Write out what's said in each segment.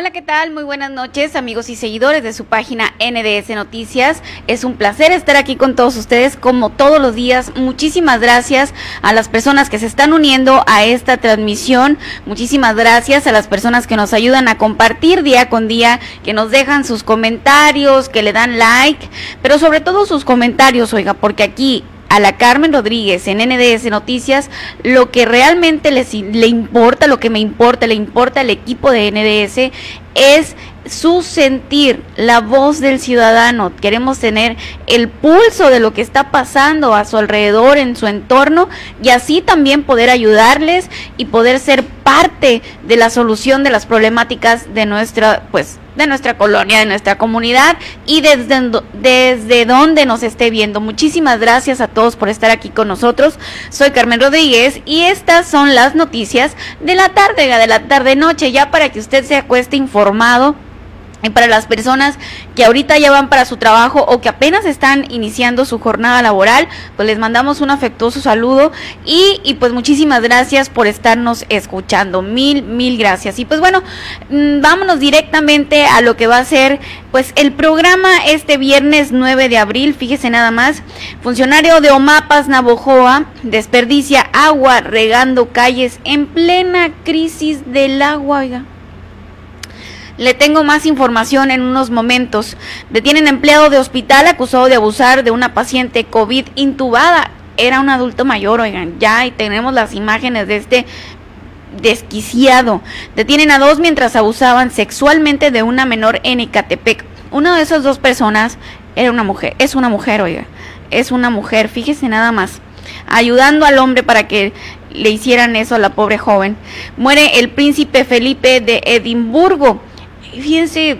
Hola, ¿qué tal? Muy buenas noches, amigos y seguidores de su página NDS Noticias. Es un placer estar aquí con todos ustedes como todos los días. Muchísimas gracias a las personas que se están uniendo a esta transmisión. Muchísimas gracias a las personas que nos ayudan a compartir día con día, que nos dejan sus comentarios, que le dan like, pero sobre todo sus comentarios, oiga, porque aquí a la Carmen Rodríguez en NDS Noticias lo que realmente les, le importa, lo que me importa, le importa al equipo de NDS es su sentir, la voz del ciudadano. Queremos tener el pulso de lo que está pasando a su alrededor, en su entorno, y así también poder ayudarles y poder ser parte de la solución de las problemáticas de nuestra, pues, de nuestra colonia, de nuestra comunidad y desde, desde donde nos esté viendo. Muchísimas gracias a todos por estar aquí con nosotros. Soy Carmen Rodríguez y estas son las noticias de la tarde, de la tarde noche, ya para que usted se acueste informado y para las personas que ahorita ya van para su trabajo o que apenas están iniciando su jornada laboral, pues les mandamos un afectuoso saludo y, y, pues muchísimas gracias por estarnos escuchando. Mil, mil gracias. Y pues bueno, mm, vámonos directamente a lo que va a ser pues el programa este viernes 9 de abril. Fíjese nada más, funcionario de Omapas Navojoa desperdicia agua regando calles en plena crisis del agua. Oiga. Le tengo más información en unos momentos. Detienen empleado de hospital acusado de abusar de una paciente COVID intubada. Era un adulto mayor, oigan, ya y tenemos las imágenes de este desquiciado. Detienen a dos mientras abusaban sexualmente de una menor en Ecatepec. Una de esas dos personas era una mujer, es una mujer, oiga, es una mujer, fíjese nada más, ayudando al hombre para que le hicieran eso a la pobre joven. Muere el príncipe Felipe de Edimburgo fíjense,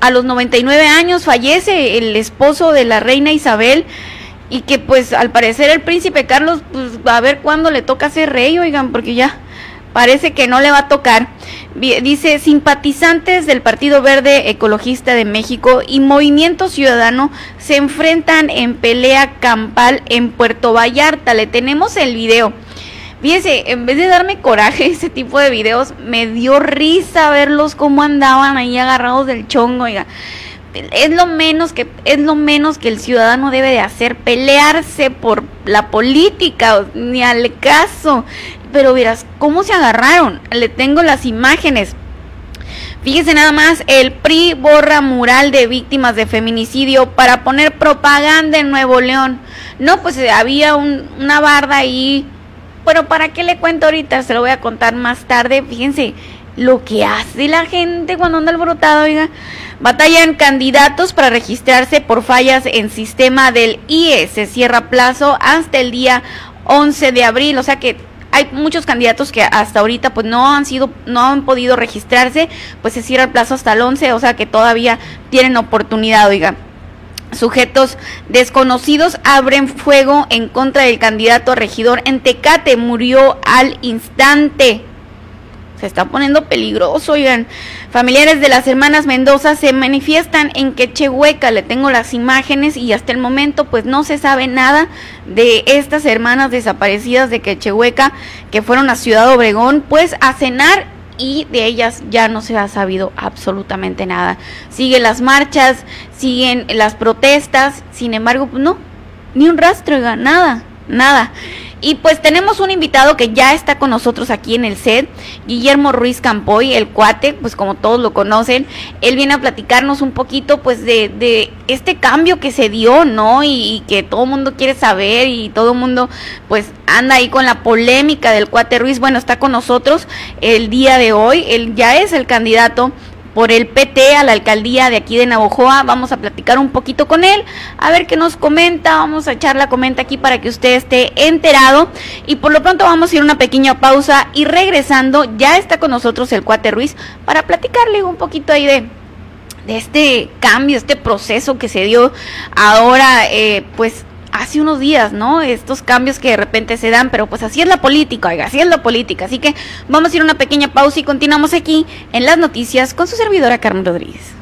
a los 99 años fallece el esposo de la reina Isabel y que pues al parecer el príncipe Carlos, pues a ver cuándo le toca ser rey, oigan, porque ya parece que no le va a tocar. Dice, simpatizantes del Partido Verde Ecologista de México y Movimiento Ciudadano se enfrentan en pelea campal en Puerto Vallarta. Le tenemos el video. Fíjese, en vez de darme coraje ese tipo de videos, me dio risa verlos cómo andaban ahí agarrados del chongo, oiga. Es lo menos que es lo menos que el ciudadano debe de hacer, pelearse por la política, ni al caso. Pero verás cómo se agarraron. Le tengo las imágenes. Fíjese nada más, el PRI borra mural de víctimas de feminicidio para poner propaganda en Nuevo León. No, pues había una barda ahí pero ¿para qué le cuento ahorita? Se lo voy a contar más tarde. Fíjense lo que hace la gente cuando anda alborotado, oiga. Batallan candidatos para registrarse por fallas en sistema del IE. Se cierra plazo hasta el día 11 de abril. O sea que hay muchos candidatos que hasta ahorita pues no han sido, no han podido registrarse. Pues se cierra el plazo hasta el 11. O sea que todavía tienen oportunidad, oiga. Sujetos desconocidos abren fuego en contra del candidato a regidor en Tecate. Murió al instante. Se está poniendo peligroso, oigan. Familiares de las hermanas Mendoza se manifiestan en Quechehueca. Le tengo las imágenes y hasta el momento pues no se sabe nada de estas hermanas desaparecidas de Quechehueca que fueron a Ciudad Obregón pues a cenar y de ellas ya no se ha sabido absolutamente nada. Siguen las marchas, siguen las protestas, sin embargo, pues no, ni un rastro, nada, nada. Y pues tenemos un invitado que ya está con nosotros aquí en el set, Guillermo Ruiz Campoy, el cuate, pues como todos lo conocen, él viene a platicarnos un poquito pues de, de este cambio que se dio, ¿no? Y, que todo el mundo quiere saber y todo el mundo pues anda ahí con la polémica del cuate Ruiz. Bueno, está con nosotros el día de hoy, él ya es el candidato por el PT a la alcaldía de aquí de Navojoa. Vamos a platicar un poquito con él, a ver qué nos comenta. Vamos a echar la comenta aquí para que usted esté enterado. Y por lo pronto vamos a ir a una pequeña pausa y regresando ya está con nosotros el cuate Ruiz para platicarle un poquito ahí de de este cambio, este proceso que se dio ahora, eh, pues hace unos días, ¿no? Estos cambios que de repente se dan, pero pues así es la política, oiga, así es la política. Así que vamos a ir a una pequeña pausa y continuamos aquí en las noticias con su servidora Carmen Rodríguez.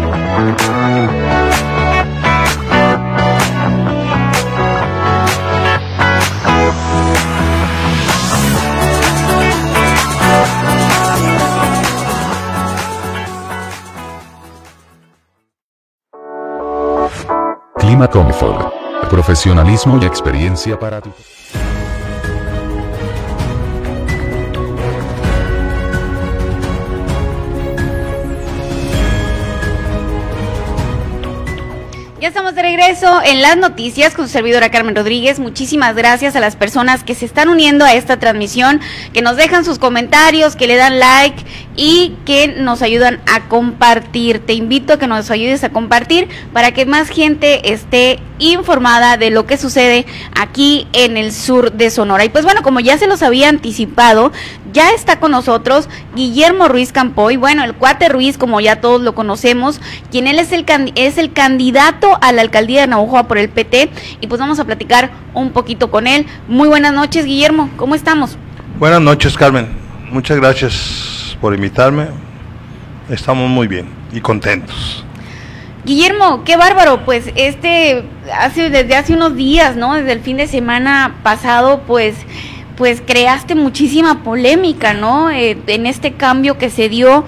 Clima Comfort. Profesionalismo y experiencia para tu... Ya estamos de regreso en las noticias con su servidora Carmen Rodríguez. Muchísimas gracias a las personas que se están uniendo a esta transmisión, que nos dejan sus comentarios, que le dan like y que nos ayudan a compartir. Te invito a que nos ayudes a compartir para que más gente esté informada de lo que sucede aquí en el sur de Sonora. Y pues bueno, como ya se los había anticipado, ya está con nosotros Guillermo Ruiz Campoy, bueno, el cuate Ruiz, como ya todos lo conocemos, quien él es el, es el candidato a la alcaldía de Navajoa por el PT, y pues vamos a platicar un poquito con él. Muy buenas noches, Guillermo, ¿cómo estamos? Buenas noches, Carmen. Muchas gracias por invitarme. Estamos muy bien y contentos. Guillermo, qué bárbaro, pues este hace desde hace unos días, ¿no? Desde el fin de semana pasado, pues pues creaste muchísima polémica, ¿no? Eh, en este cambio que se dio.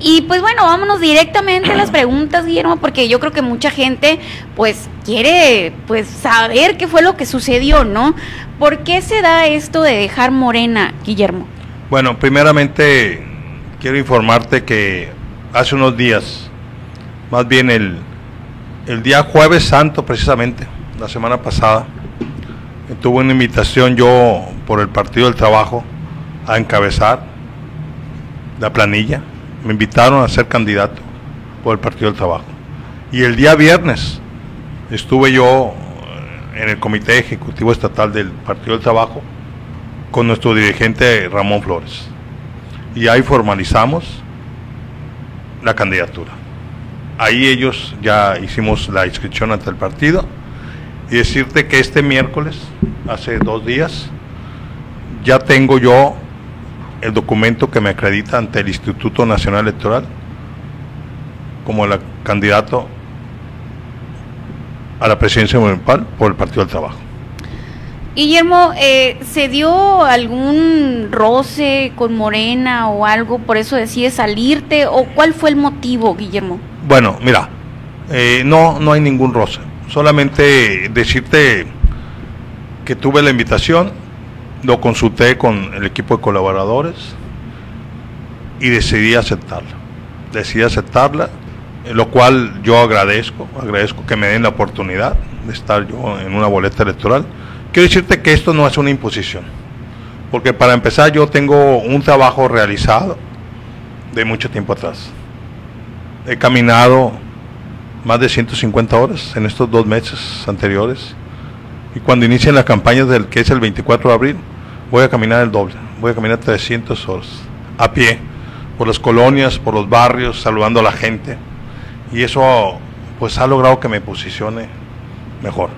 Y pues bueno, vámonos directamente a las preguntas, Guillermo, porque yo creo que mucha gente pues quiere pues saber qué fue lo que sucedió, ¿no? ¿Por qué se da esto de dejar morena, Guillermo? Bueno, primeramente quiero informarte que hace unos días, más bien el, el día jueves santo precisamente, la semana pasada, tuve una invitación yo por el Partido del Trabajo a encabezar la planilla. Me invitaron a ser candidato por el Partido del Trabajo. Y el día viernes estuve yo eh, en el Comité Ejecutivo Estatal del Partido del Trabajo con nuestro dirigente Ramón Flores. Y ahí formalizamos la candidatura. Ahí ellos ya hicimos la inscripción ante el partido y decirte que este miércoles, hace dos días, ya tengo yo el documento que me acredita ante el Instituto Nacional Electoral como el candidato a la presidencia municipal por el Partido del Trabajo. Guillermo, eh, ¿se dio algún roce con Morena o algo, por eso decides salirte? ¿O cuál fue el motivo, Guillermo? Bueno, mira, eh, no, no hay ningún roce. Solamente decirte que tuve la invitación, lo consulté con el equipo de colaboradores y decidí aceptarla. Decidí aceptarla, lo cual yo agradezco, agradezco que me den la oportunidad de estar yo en una boleta electoral. Quiero decirte que esto no es una imposición, porque para empezar yo tengo un trabajo realizado de mucho tiempo atrás. He caminado más de 150 horas en estos dos meses anteriores. Y cuando inicien las campañas del que es el 24 de abril, voy a caminar el doble, voy a caminar 300 horas a pie, por las colonias, por los barrios, saludando a la gente. Y eso pues ha logrado que me posicione mejor.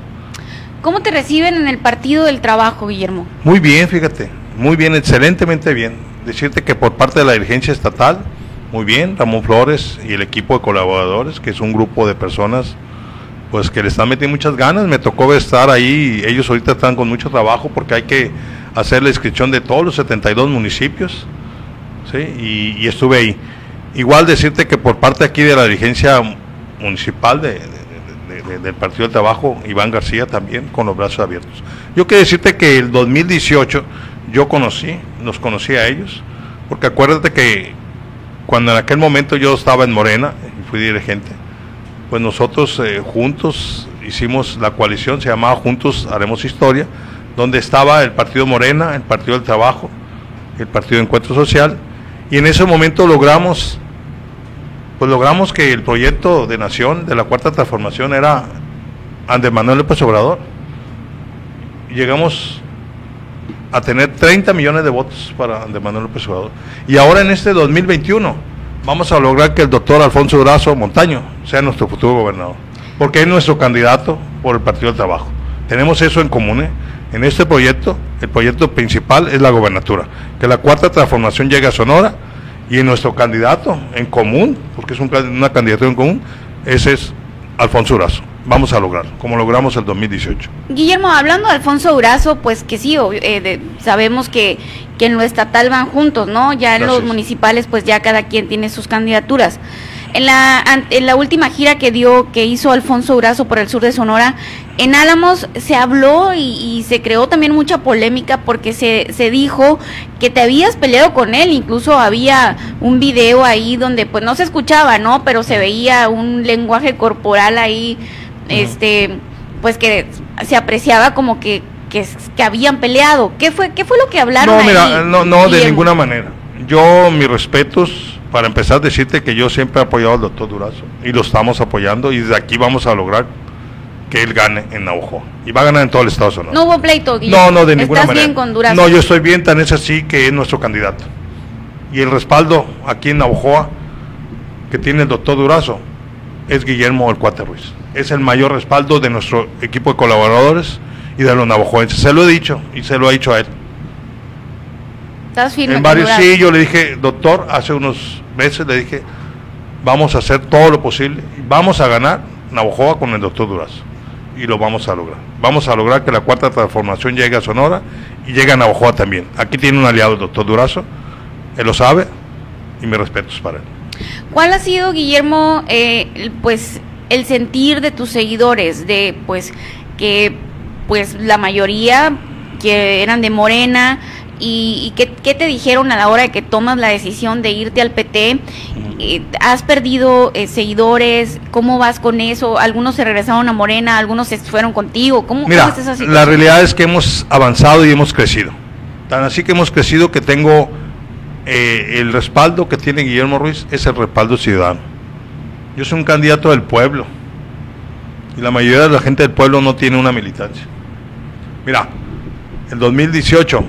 ¿Cómo te reciben en el Partido del Trabajo, Guillermo? Muy bien, fíjate, muy bien, excelentemente bien. Decirte que por parte de la dirigencia estatal, muy bien, Ramón Flores y el equipo de colaboradores, que es un grupo de personas pues que le están metiendo muchas ganas. Me tocó estar ahí, ellos ahorita están con mucho trabajo porque hay que hacer la inscripción de todos los 72 municipios. ¿sí? Y, estuve ahí. Igual decirte que por parte aquí de la dirigencia municipal de, del Partido del Trabajo, Iván García también con los brazos abiertos. Yo quiero decirte que el 2018 yo conocí, los conocí a ellos, porque acuérdate que cuando en aquel momento yo estaba en Morena, fui dirigente, pues nosotros eh, juntos hicimos la coalición, se llamaba Juntos Haremos Historia, donde estaba el Partido Morena, el Partido del Trabajo, el Partido Encuentro Social, y en ese momento logramos, pues logramos que el proyecto de nación de la Cuarta Transformación era Andrés Manuel López Obrador. Y llegamos a tener 30 millones de votos para Andrés Manuel López Obrador. Y ahora en este 2021 vamos a lograr que el doctor Alfonso Durazo Montaño sea nuestro futuro gobernador, porque es nuestro candidato por el Partido del Trabajo. Tenemos eso en común. ¿eh? En este proyecto, el proyecto principal es la gobernatura, que la cuarta transformación llegue a Sonora y en nuestro candidato en común, porque es una candidatura en común, ese es Alfonso Durazo vamos a lograr, como logramos el 2018. Guillermo, hablando de Alfonso Durazo, pues que sí, eh, sabemos que, que, en lo estatal van juntos, ¿no? Ya en los municipales, pues ya cada quien tiene sus candidaturas. En la, en la última gira que dio, que hizo Alfonso Durazo por el sur de Sonora, en Álamos se habló y, y, se creó también mucha polémica porque se, se dijo que te habías peleado con él, incluso había un video ahí donde pues no se escuchaba, ¿no? Pero se veía un lenguaje corporal ahí este, pues que se apreciaba como que, que, habían peleado. ¿Qué fue, qué fue lo que hablaron? No, mira, no, no de ninguna manera. Yo, mis respetos, para empezar, decirte que yo siempre he apoyado al doctor Durazo y lo estamos apoyando y desde aquí vamos a lograr que él gane en Navajo. Y va a ganar en todo el Estado Sonora. No hubo pleito, No, no, de ninguna manera. bien con Durazo? No, yo estoy bien, tan es así que es nuestro candidato. Y el respaldo aquí en Navajoa que tiene el doctor Durazo es Guillermo el Cuate Ruiz es el mayor respaldo de nuestro equipo de colaboradores y de los navajoenses. Se lo he dicho y se lo ha dicho a él. ¿Estás firme en varios sí, yo le dije, doctor, hace unos meses le dije, vamos a hacer todo lo posible, vamos a ganar Navajoa con el doctor Durazo y lo vamos a lograr. Vamos a lograr que la cuarta transformación llegue a Sonora y llegue a Navajoa también. Aquí tiene un aliado el doctor Durazo, él lo sabe y mi respeto es para él. ¿Cuál ha sido, Guillermo, eh, pues el sentir de tus seguidores, de pues que pues la mayoría que eran de Morena y, qué, te dijeron a la hora de que tomas la decisión de irte al PT. Eh, ¿Has perdido eh, seguidores? ¿Cómo vas con eso? ¿Algunos se regresaron a Morena? ¿Algunos se fueron contigo? ¿Cómo, Mira, La realidad es que hemos avanzado y hemos crecido. Tan así que hemos crecido que tengo eh, el respaldo que tiene Guillermo Ruiz, es el respaldo ciudadano yo soy un candidato del pueblo. Y la mayoría de la gente del pueblo no tiene una militancia. Mira, en 2018,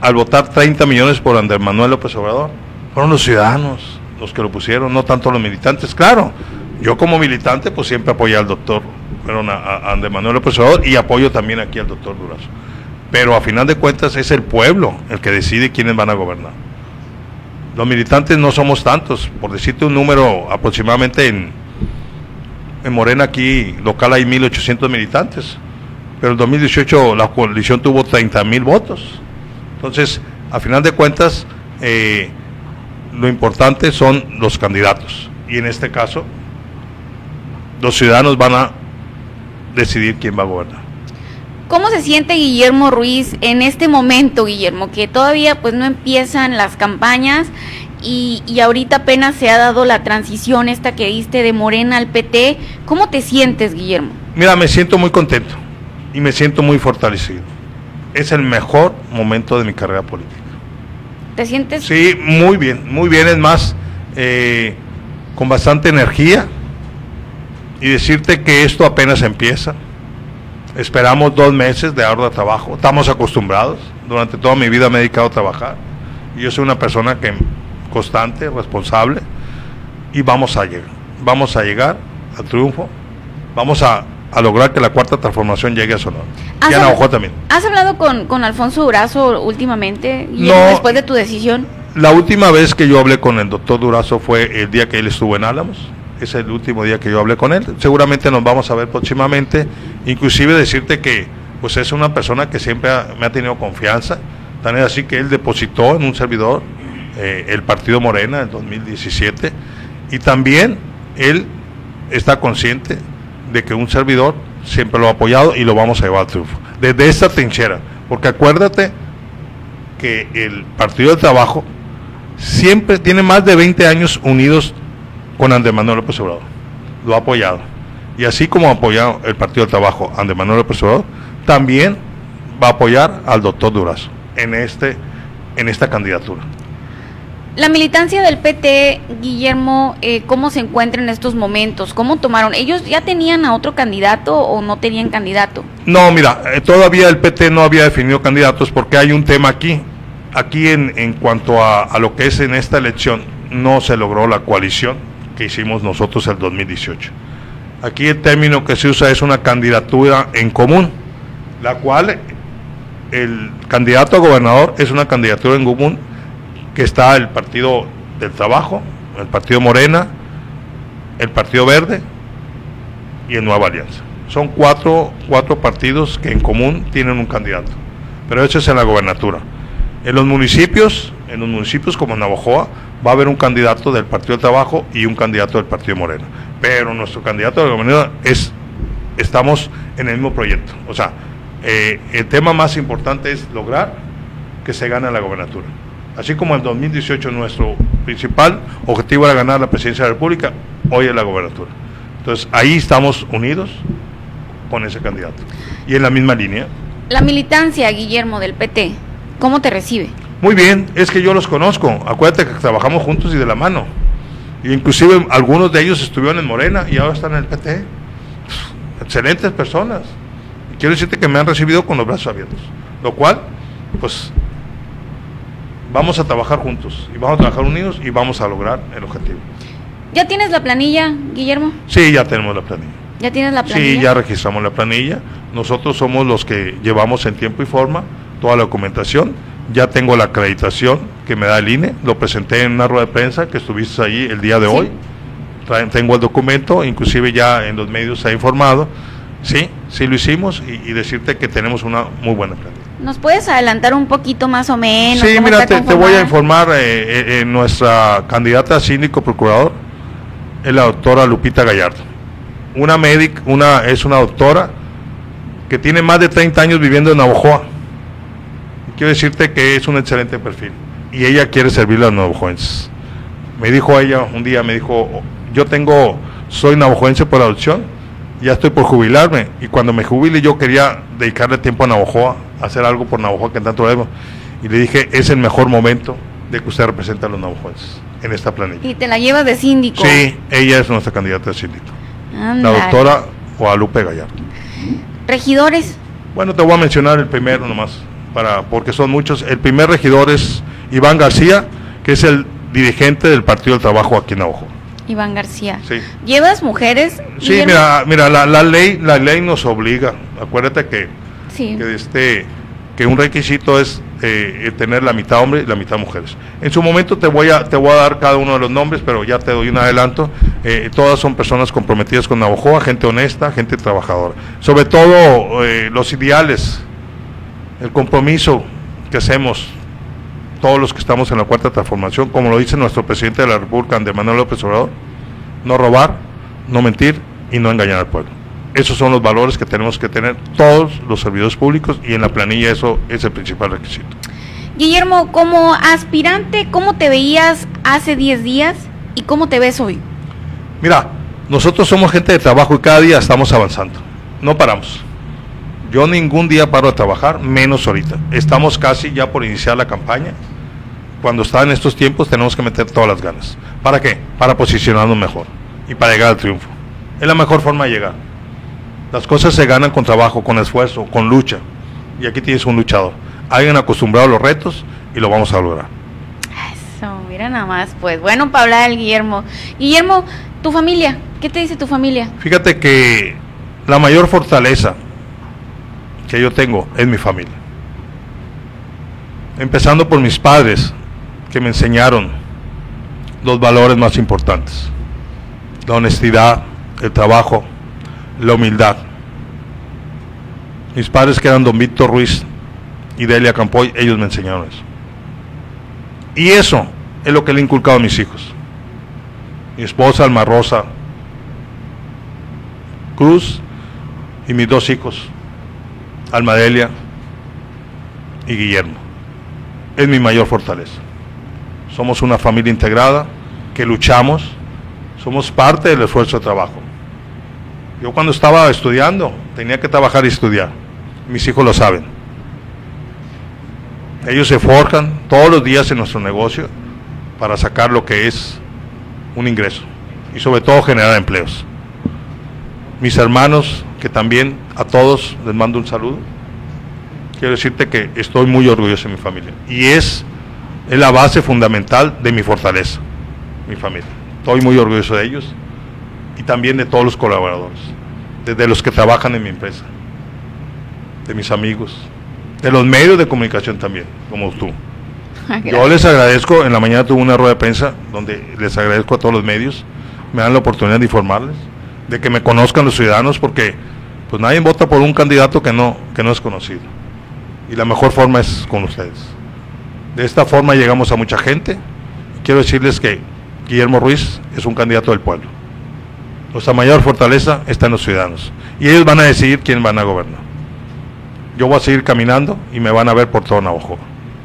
al votar 30 millones por Andrés Manuel López Obrador, fueron los ciudadanos los que lo pusieron, no tanto los militantes. Claro, yo como militante pues siempre apoyé al doctor, fueron a, Andrés Manuel López Obrador y apoyo también aquí al doctor Durazo. Pero a final de cuentas es el pueblo el que decide quiénes van a gobernar. Los militantes no somos tantos, por decirte un número aproximadamente en, en Morena aquí local hay 1.800 militantes, pero en 2018 la coalición tuvo 30.000 votos. Entonces, a final de cuentas, eh, lo importante son los candidatos. Y en este caso, los ciudadanos van a decidir quién va a gobernar. ¿Cómo se siente Guillermo Ruiz en este momento, Guillermo, que todavía pues no empiezan las campañas y, y, ahorita apenas se ha dado la transición esta que diste de Morena al PT? ¿Cómo te sientes, Guillermo? Mira, me siento muy contento y me siento muy fortalecido. Es el mejor momento de mi carrera política. ¿Te sientes? Sí, muy bien, muy bien. Es más, eh, con bastante energía y decirte que esto apenas empieza Esperamos dos meses de arduo trabajo. Estamos acostumbrados. Durante toda mi vida me he dedicado a trabajar. Yo soy una persona que constante, responsable. Y vamos a llegar. Vamos a llegar al triunfo. Vamos a, lograr que la cuarta transformación llegue a Sonora. Y a también. ¿Has hablado con, Alfonso Durazo últimamente? no, después de tu decisión. La última vez que yo hablé con el doctor Durazo fue el día que él estuvo en Álamos es el último día que yo hablé con él. Seguramente nos vamos a ver próximamente. Inclusive decirte que pues es una persona que siempre me ha tenido confianza. Tan es así que él depositó en un servidor eh, el partido Morena en 2017 y también él está consciente de que un servidor siempre lo ha apoyado y lo vamos a llevar al triunfo. Desde esta trinchera, porque acuérdate que el Partido del Trabajo siempre tiene más de 20 años unidos con Andrés Manuel López Obrador. Lo ha apoyado. Y así como ha apoyado el Partido del Trabajo Andrés Manuel López Obrador, también va a apoyar al doctor Durazo en, este, en esta candidatura. La militancia del PT, Guillermo, eh, ¿cómo se encuentra en estos momentos? ¿Cómo tomaron? ¿Ellos ya tenían a otro candidato o no tenían candidato? No, mira, eh, todavía el PT no había definido candidatos porque hay un tema aquí. Aquí en, en cuanto a, a lo que es en esta elección, no se logró la coalición que hicimos nosotros el 2018. Aquí el término que se usa es una candidatura en común, la cual el candidato a gobernador es una candidatura en común que está el Partido del Trabajo, el Partido Morena, el Partido Verde y el Nueva Alianza. Son cuatro, cuatro partidos que en común tienen un candidato, pero eso es en la gobernatura. En los municipios, en los municipios como Navajoa, va a haber un candidato del Partido del Trabajo y un candidato del Partido Morena. Pero nuestro candidato de la gobernadora es, estamos en el mismo proyecto. O sea, eh, el tema más importante es lograr que se gane la gobernatura. Así como en 2018 nuestro principal objetivo era ganar la presidencia de la República, hoy es la gobernatura. Entonces ahí estamos unidos con ese candidato. Y en la misma línea. La militancia, Guillermo, del PT, ¿cómo te recibe? Muy bien, es que yo los conozco. Acuérdate que trabajamos juntos y de la mano. Y inclusive algunos de ellos estuvieron en Morena y ahora están en el PT. Excelentes personas. Y quiero decirte que me han recibido con los brazos abiertos. Lo cual, pues vamos a trabajar juntos y vamos a trabajar unidos y vamos a lograr el objetivo. ¿Ya tienes la planilla, Guillermo? Sí, ya tenemos la planilla. ¿Ya tienes la planilla? Sí, ya registramos la planilla. Nosotros somos los que llevamos en tiempo y forma toda la documentación. Ya tengo la acreditación que me da el INE. Lo presenté en una rueda de prensa que estuviste ahí el día de Sí. hoy. Traen- Tengo el documento, inclusive ya en los medios se ha informado. Sí, sí lo hicimos y, y decirte que tenemos una muy buena planilla. ¿Nos puedes adelantar un poquito más o menos? Sí, mira, te, te voy a informar, eh, eh, eh, nuestra candidata a síndico procurador es la doctora Lupita Gallardo. Una médica, una, es una doctora que tiene más de 30 años viviendo en Navojoa. Quiero decirte que es un excelente perfil y ella quiere servirle a los navajoenses. Me dijo ella un día, me dijo, yo tengo, soy navajoense por adopción, ya estoy por jubilarme y cuando me jubile yo quería dedicarle tiempo a Navajoa, hacer algo por Navajoa que tanto debo. Y le dije, es el mejor momento de que usted represente a los navajoenses en esta planilla. Y te la llevas de síndico. Sí, ella es nuestra candidata a síndico. La doctora Guadalupe Gallardo. Regidores. Bueno, te voy a mencionar el primero nomás, para, porque son muchos. El primer regidor es Iván García, que es el dirigente del Partido del Trabajo aquí en Navajo. Iván García. Sí. ¿Llevas mujeres? Sí, Guillermo? mira, mira la, la ley, la ley nos obliga. Acuérdate que, Sí. que este que un requisito es eh, eh, tener la mitad hombres y la mitad mujeres. En su momento te voy a te voy a dar cada uno de los nombres, pero ya te doy un adelanto. Eh, todas son personas comprometidas con Navajoa, gente honesta, gente trabajadora. Sobre todo eh, los ideales, el compromiso que hacemos todos los que estamos en la cuarta transformación, como lo dice nuestro presidente de la República, Andrés Manuel López Obrador, no robar, no mentir y no engañar al pueblo. Esos son los valores que tenemos que tener todos los servidores públicos y en la planilla eso es el principal requisito. Guillermo, como aspirante, ¿cómo te veías hace 10 días y cómo te ves hoy? Mira, nosotros somos gente de trabajo y cada día estamos avanzando. No paramos. Yo ningún día paro de trabajar, menos ahorita. Estamos casi ya por iniciar la campaña. Cuando está en estos tiempos tenemos que meter todas las ganas. ¿Para qué? Para posicionarnos mejor y para llegar al triunfo. Es la mejor forma de llegar. Las cosas se ganan con trabajo, con esfuerzo, con lucha. Y aquí tienes un luchador. Alguien acostumbrado a los retos y lo vamos a lograr. Eso, mira nada más, pues bueno para hablar el Guillermo. Guillermo, tu familia, ¿qué te dice tu familia? Fíjate que la mayor fortaleza que yo tengo es mi familia. Empezando por mis padres, que me enseñaron los valores más importantes. La honestidad, el trabajo, la humildad. Mis padres que eran don Víctor Ruiz y Delia Campoy, ellos me enseñaron eso. Y eso es lo que le he inculcado a mis hijos. Mi esposa, Alma Rosa, Cruz y mis dos hijos, Almadelia y Guillermo. Es mi mayor fortaleza. Somos una familia integrada que luchamos, somos parte del esfuerzo de trabajo. Yo cuando estaba estudiando tenía que trabajar y estudiar. Mis hijos lo saben. Ellos se forjan todos los días en nuestro negocio para sacar lo que es un ingreso y sobre todo generar empleos. Mis hermanos, que también a todos les mando un saludo, quiero decirte que estoy muy orgulloso de mi familia y es, es la base fundamental de mi fortaleza, mi familia. Estoy muy orgulloso de ellos y también de todos los colaboradores, desde los que trabajan en mi empresa, de mis amigos, de los medios de comunicación también, como tú. Yo les agradezco, en la mañana tuve una rueda de prensa donde les agradezco a todos los medios, me dan la oportunidad de informarles, de que me conozcan los ciudadanos, porque pues nadie vota por un candidato que no, que no es conocido. Y la mejor forma es con ustedes. De esta forma llegamos a mucha gente. Quiero decirles que Guillermo Ruiz es un candidato del pueblo. Nuestra mayor fortaleza está en los ciudadanos. Y ellos van a decidir quién van a gobernar. Yo voy a seguir caminando y me van a ver por todo Navajo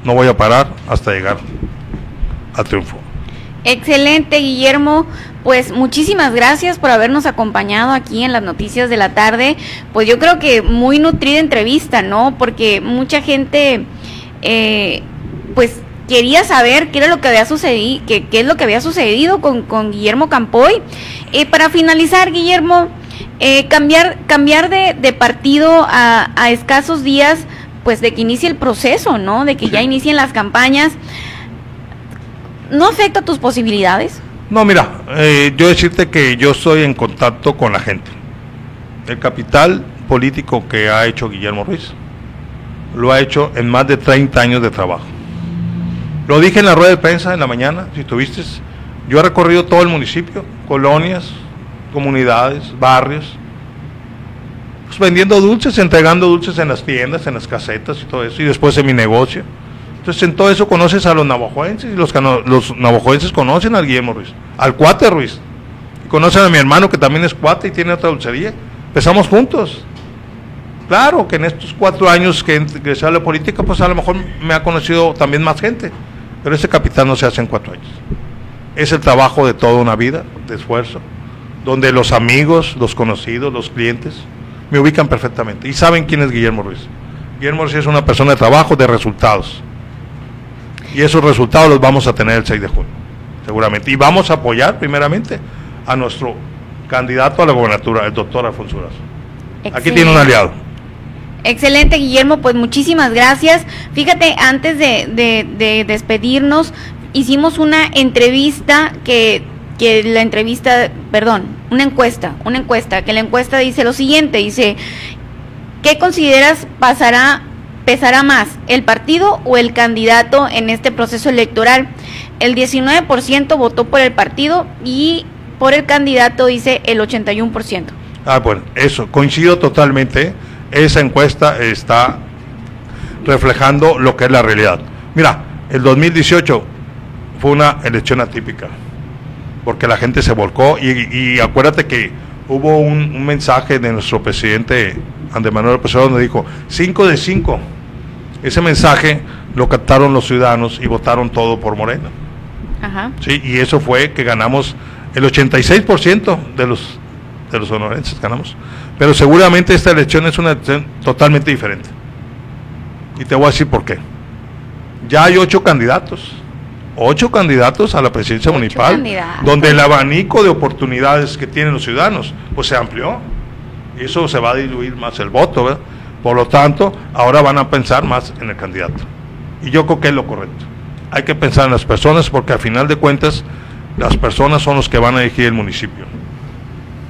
no voy a parar hasta llegar al triunfo. Excelente, Guillermo. Pues muchísimas gracias por habernos acompañado aquí en las noticias de la tarde. Pues yo creo que muy nutrida entrevista, ¿no? Porque mucha gente, eh, pues quería saber qué era lo que había sucedido, qué, qué es lo que había sucedido con, con Guillermo Campoy. Eh, para finalizar, Guillermo, eh, cambiar, cambiar de, de partido a, a escasos días pues de que inicie el proceso, ¿no? De que ya inicien las campañas. ¿No afecta tus posibilidades? No, mira, eh, yo decirte que yo estoy en contacto con la gente. El capital político que ha hecho Guillermo Ruiz lo ha hecho en más de 30 años de trabajo. Lo dije en la rueda de prensa en la mañana, si tuviste, yo he recorrido todo el municipio, colonias, comunidades, barrios, pues, vendiendo dulces, entregando dulces en las tiendas, en las casetas y todo eso, y después en mi negocio. Entonces en todo eso conoces a los navajoenses y los, los navajoenses conocen al Guillermo Ruiz, al cuate Ruiz. Y conocen a mi hermano que también es cuate y tiene otra dulcería. Empezamos juntos. Claro que en estos cuatro años que ingresé a la política, pues a lo mejor me ha conocido también más gente. Pero ese capital no se hace en cuatro años. Es el trabajo de toda una vida, de esfuerzo, donde los amigos, los conocidos, los clientes, me ubican perfectamente y saben quién es Guillermo Ruiz. Guillermo Ruiz es una persona de trabajo, de resultados. Y esos resultados los vamos a tener el 6 de junio, seguramente. Y vamos a apoyar primeramente a nuestro candidato a la gobernatura, el doctor Alfonso Durazo. Aquí tiene un aliado. Excelente, Guillermo, pues muchísimas gracias. Fíjate, antes de, de despedirnos, hicimos una entrevista que que la entrevista, perdón, una encuesta, una encuesta, que la encuesta dice lo siguiente, dice, ¿qué consideras pasará, pesará más, el partido o el candidato en este proceso electoral? El 19% votó por el partido y por el candidato dice el 81%. Ah, bueno, eso, coincido totalmente. Esa encuesta está reflejando lo que es la realidad. Mira, el 2018 fue una elección atípica porque la gente se volcó y, acuérdate que hubo un, mensaje de nuestro presidente Andrés Manuel López donde dijo 5 de 5. Ese mensaje lo captaron los ciudadanos y votaron todo por Morena. Sí, y eso fue que ganamos el 86% de los de los sonorenses ganamos. Pero seguramente esta elección es una elección totalmente diferente. Y te voy a decir por qué. Ya hay ocho candidatos ocho candidatos a la presidencia municipal, donde el abanico de oportunidades que tienen los ciudadanos, pues se amplió. Y eso se va a diluir más el voto, Por lo tanto, ahora van a pensar más en el candidato. Y yo creo que es lo correcto. Hay que pensar en las personas porque al final de cuentas, las personas son los que van a elegir el municipio.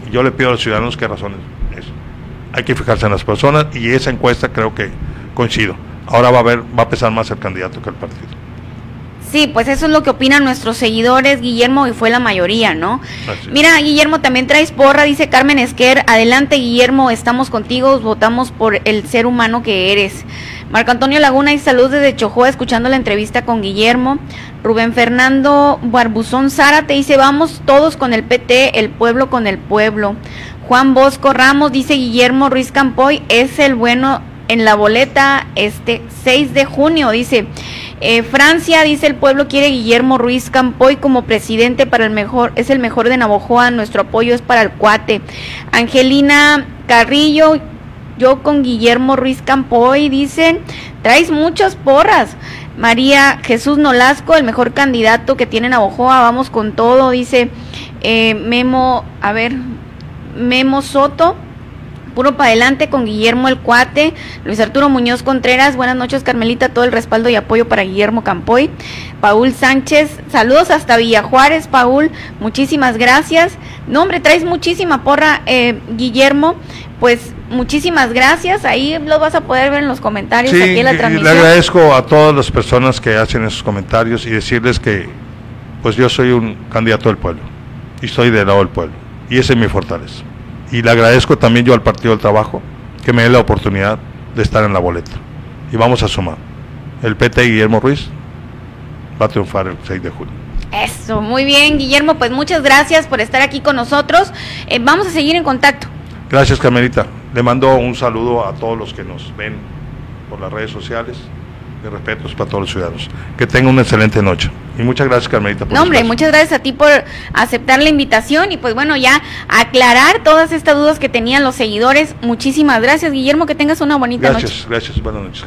Y yo le pido a los ciudadanos qué razones eso. Hay que fijarse en las personas y esa encuesta creo que coincido. Ahora va a ver, va a pesar más el candidato que el partido. Sí, pues eso es lo que opinan nuestros seguidores, Guillermo, y fue la mayoría, ¿no? Mira, Guillermo, también traes porra, dice Carmen Esquer. Adelante, Guillermo, estamos contigo, votamos por el ser humano que eres. Marco Antonio Laguna y salud desde Chojoa, escuchando la entrevista con Guillermo. Rubén Fernando Barbuzón te dice, vamos todos con el PT, el pueblo con el pueblo. Juan Bosco Ramos dice, Guillermo Ruiz Campoy es el bueno en la boleta este 6 de junio, dice. Eh, Francia dice el pueblo quiere Guillermo Ruiz Campoy como presidente para el mejor, es el mejor de Navojoa, nuestro apoyo es para el cuate. Angelina Carrillo, yo con Guillermo Ruiz Campoy, dicen, traes muchas porras. María Jesús Nolasco, el mejor candidato que tiene Navojoa, vamos con todo, dice eh, Memo, a ver, Memo Soto. Puro para adelante con Guillermo el Cuate, Luis Arturo Muñoz Contreras, buenas noches Carmelita, todo el respaldo y apoyo para Guillermo Campoy. Paul Sánchez, saludos hasta Villa Juárez, Paul, muchísimas gracias. No, hombre, traes muchísima porra, eh, Guillermo, pues muchísimas gracias, ahí lo vas a poder ver en los comentarios aquí en la transmisión. Le agradezco a todas las personas que hacen esos comentarios y decirles que pues yo soy un candidato del pueblo y estoy del lado del pueblo y ese es mi fortaleza y le agradezco también yo al Partido del Trabajo que me dé la oportunidad de estar en la boleta. Y vamos a sumar. El PT Guillermo Ruiz va a triunfar el 6 de julio. Eso, muy bien, Guillermo, pues muchas gracias por estar aquí con nosotros. Eh, vamos a seguir en contacto. Gracias, Carmelita. Le mando un saludo a todos los que nos ven por las redes sociales de respetos para todos los ciudadanos. Que tengan una excelente noche. Y muchas gracias, Carmelita. Por no, hombre, muchas gracias a ti por aceptar la invitación y pues bueno, ya aclarar todas estas dudas que tenían los seguidores. Muchísimas gracias, Guillermo, que tengas una bonita noche. Gracias, gracias, buenas noches.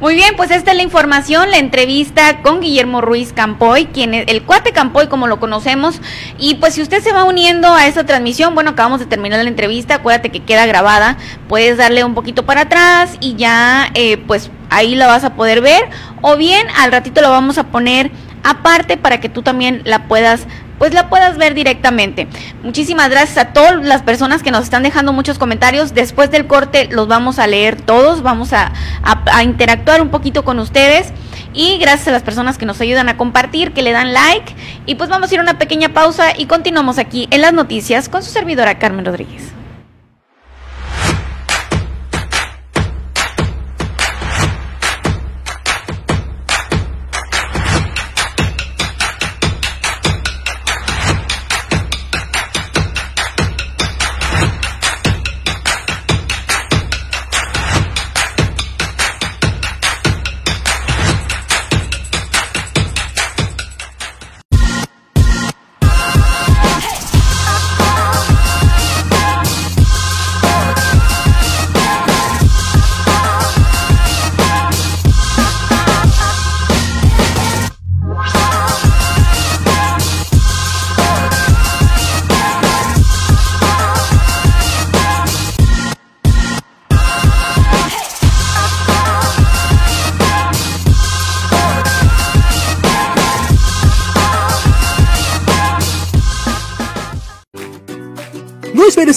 Muy bien, pues esta es la información, la entrevista con Guillermo Ruiz Campoy, quien es el cuate Campoy como lo conocemos. Y pues si usted se va uniendo a esta transmisión, bueno, acabamos de terminar la entrevista, acuérdate que queda grabada, puedes darle un poquito para atrás y ya eh, pues ahí la vas a poder ver o bien al ratito lo vamos a poner aparte para que tú también la puedas pues la puedas ver directamente. Muchísimas gracias a todas las personas que nos están dejando muchos comentarios. Después del corte los vamos a leer todos, vamos a, a, interactuar un poquito con ustedes. Y gracias a las personas que nos ayudan a compartir, que le dan like. Y pues vamos a ir a una pequeña pausa y continuamos aquí en las noticias con su servidora Carmen Rodríguez.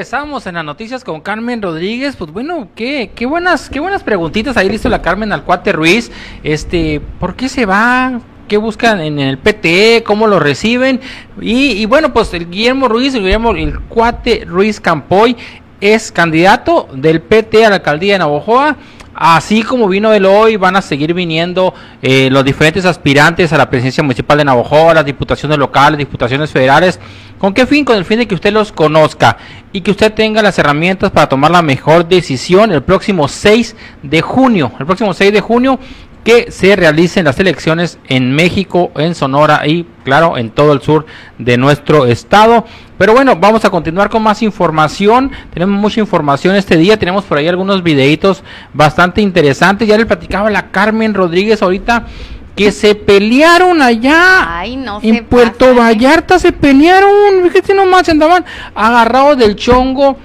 Regresamos en las noticias con Carmen Rodríguez. Pues bueno, qué, qué buenas, qué buenas preguntitas ahí listo la Carmen al cuate Ruiz. Este, ¿por qué se va? ¿Qué buscan en el PT? ¿Cómo lo reciben? Y, bueno, pues el Guillermo Ruiz, el Guillermo, el cuate Ruiz Campoy es candidato del PT a la alcaldía de Navojoa. Así como vino el hoy, van a seguir viniendo eh, los diferentes aspirantes a la presidencia municipal de Navojoa, las diputaciones locales, diputaciones federales. ¿Con qué fin? Con el fin de que usted los conozca y que usted tenga las herramientas para tomar la mejor decisión el próximo 6 de junio. El próximo 6 de junio que se realicen las elecciones en México, en Sonora y claro en todo el sur de nuestro estado. Pero bueno, vamos a continuar con más información. Tenemos mucha información este día. Tenemos por ahí algunos videitos bastante interesantes. Ya le platicaba la Carmen Rodríguez ahorita que se pelearon allá Ay, no en Puerto. Vallarta. Se pelearon. Fíjate nomás, andaban agarrados del chongo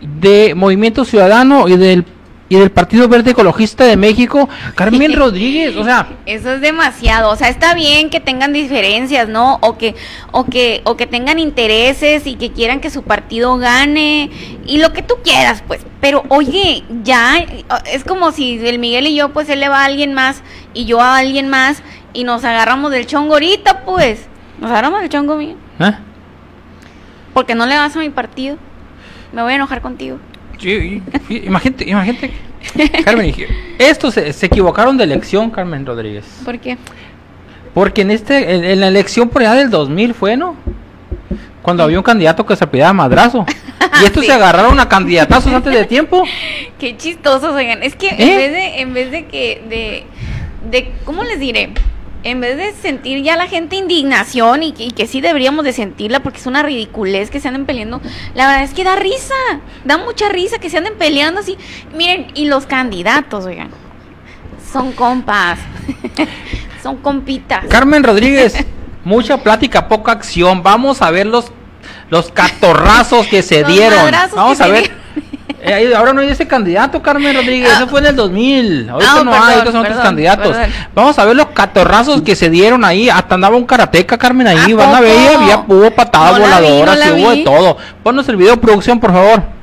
de Movimiento Ciudadano y del y del Partido Verde Ecologista de México, Carmen Rodríguez, o sea, Eso es demasiado, o sea, está bien que tengan diferencias, ¿no? O que o que o que tengan intereses y que quieran que su partido gane y lo que tú quieras, pues. Pero oye, ya es como si el Miguel y yo pues él le va a alguien más y yo a alguien más y nos agarramos del chongo ahorita, pues. Nos agarramos del chongo, Miguel. ¿eh? Porque no le vas a mi partido. Me voy a enojar contigo. Imagínate, imagínate, Carmen, estos se, se equivocaron de elección, Carmen Rodríguez, ¿Por qué? porque en este, en, en la elección por allá del 2000 fue, ¿no? Cuando había un candidato que se apellidaba Madrazo. Y estos Sí. se agarraron a candidatazos antes de tiempo. Qué chistosos, oigan. Es que en ¿Eh? vez de, en vez de que, de, de, ¿cómo les diré? En vez de sentir ya la gente indignación y que, y que sí deberíamos de sentirla porque es una ridiculez que se anden peleando, la verdad es que da risa, da mucha risa que se anden peleando así. Miren, y los candidatos, oigan, son compas, son compitas. Carmen Rodríguez, mucha plática, poca acción. Vamos a ver los, los catorrazos que se Los dieron. Vamos a ver. Eh, ahora no hay ese candidato, Carmen Rodríguez. Ah. Eso fue en el 2000. Ahorita Ah, no perdón, hay, ahorita son otros candidatos. perdón. Vamos a ver los catorrazos que se dieron ahí. Hasta andaba un karateca, Carmen, ahí. ¿A Van a ver, había, hubo patadas No la vi, voladoras, no hubo de todo. Ponnos el video, producción, por favor.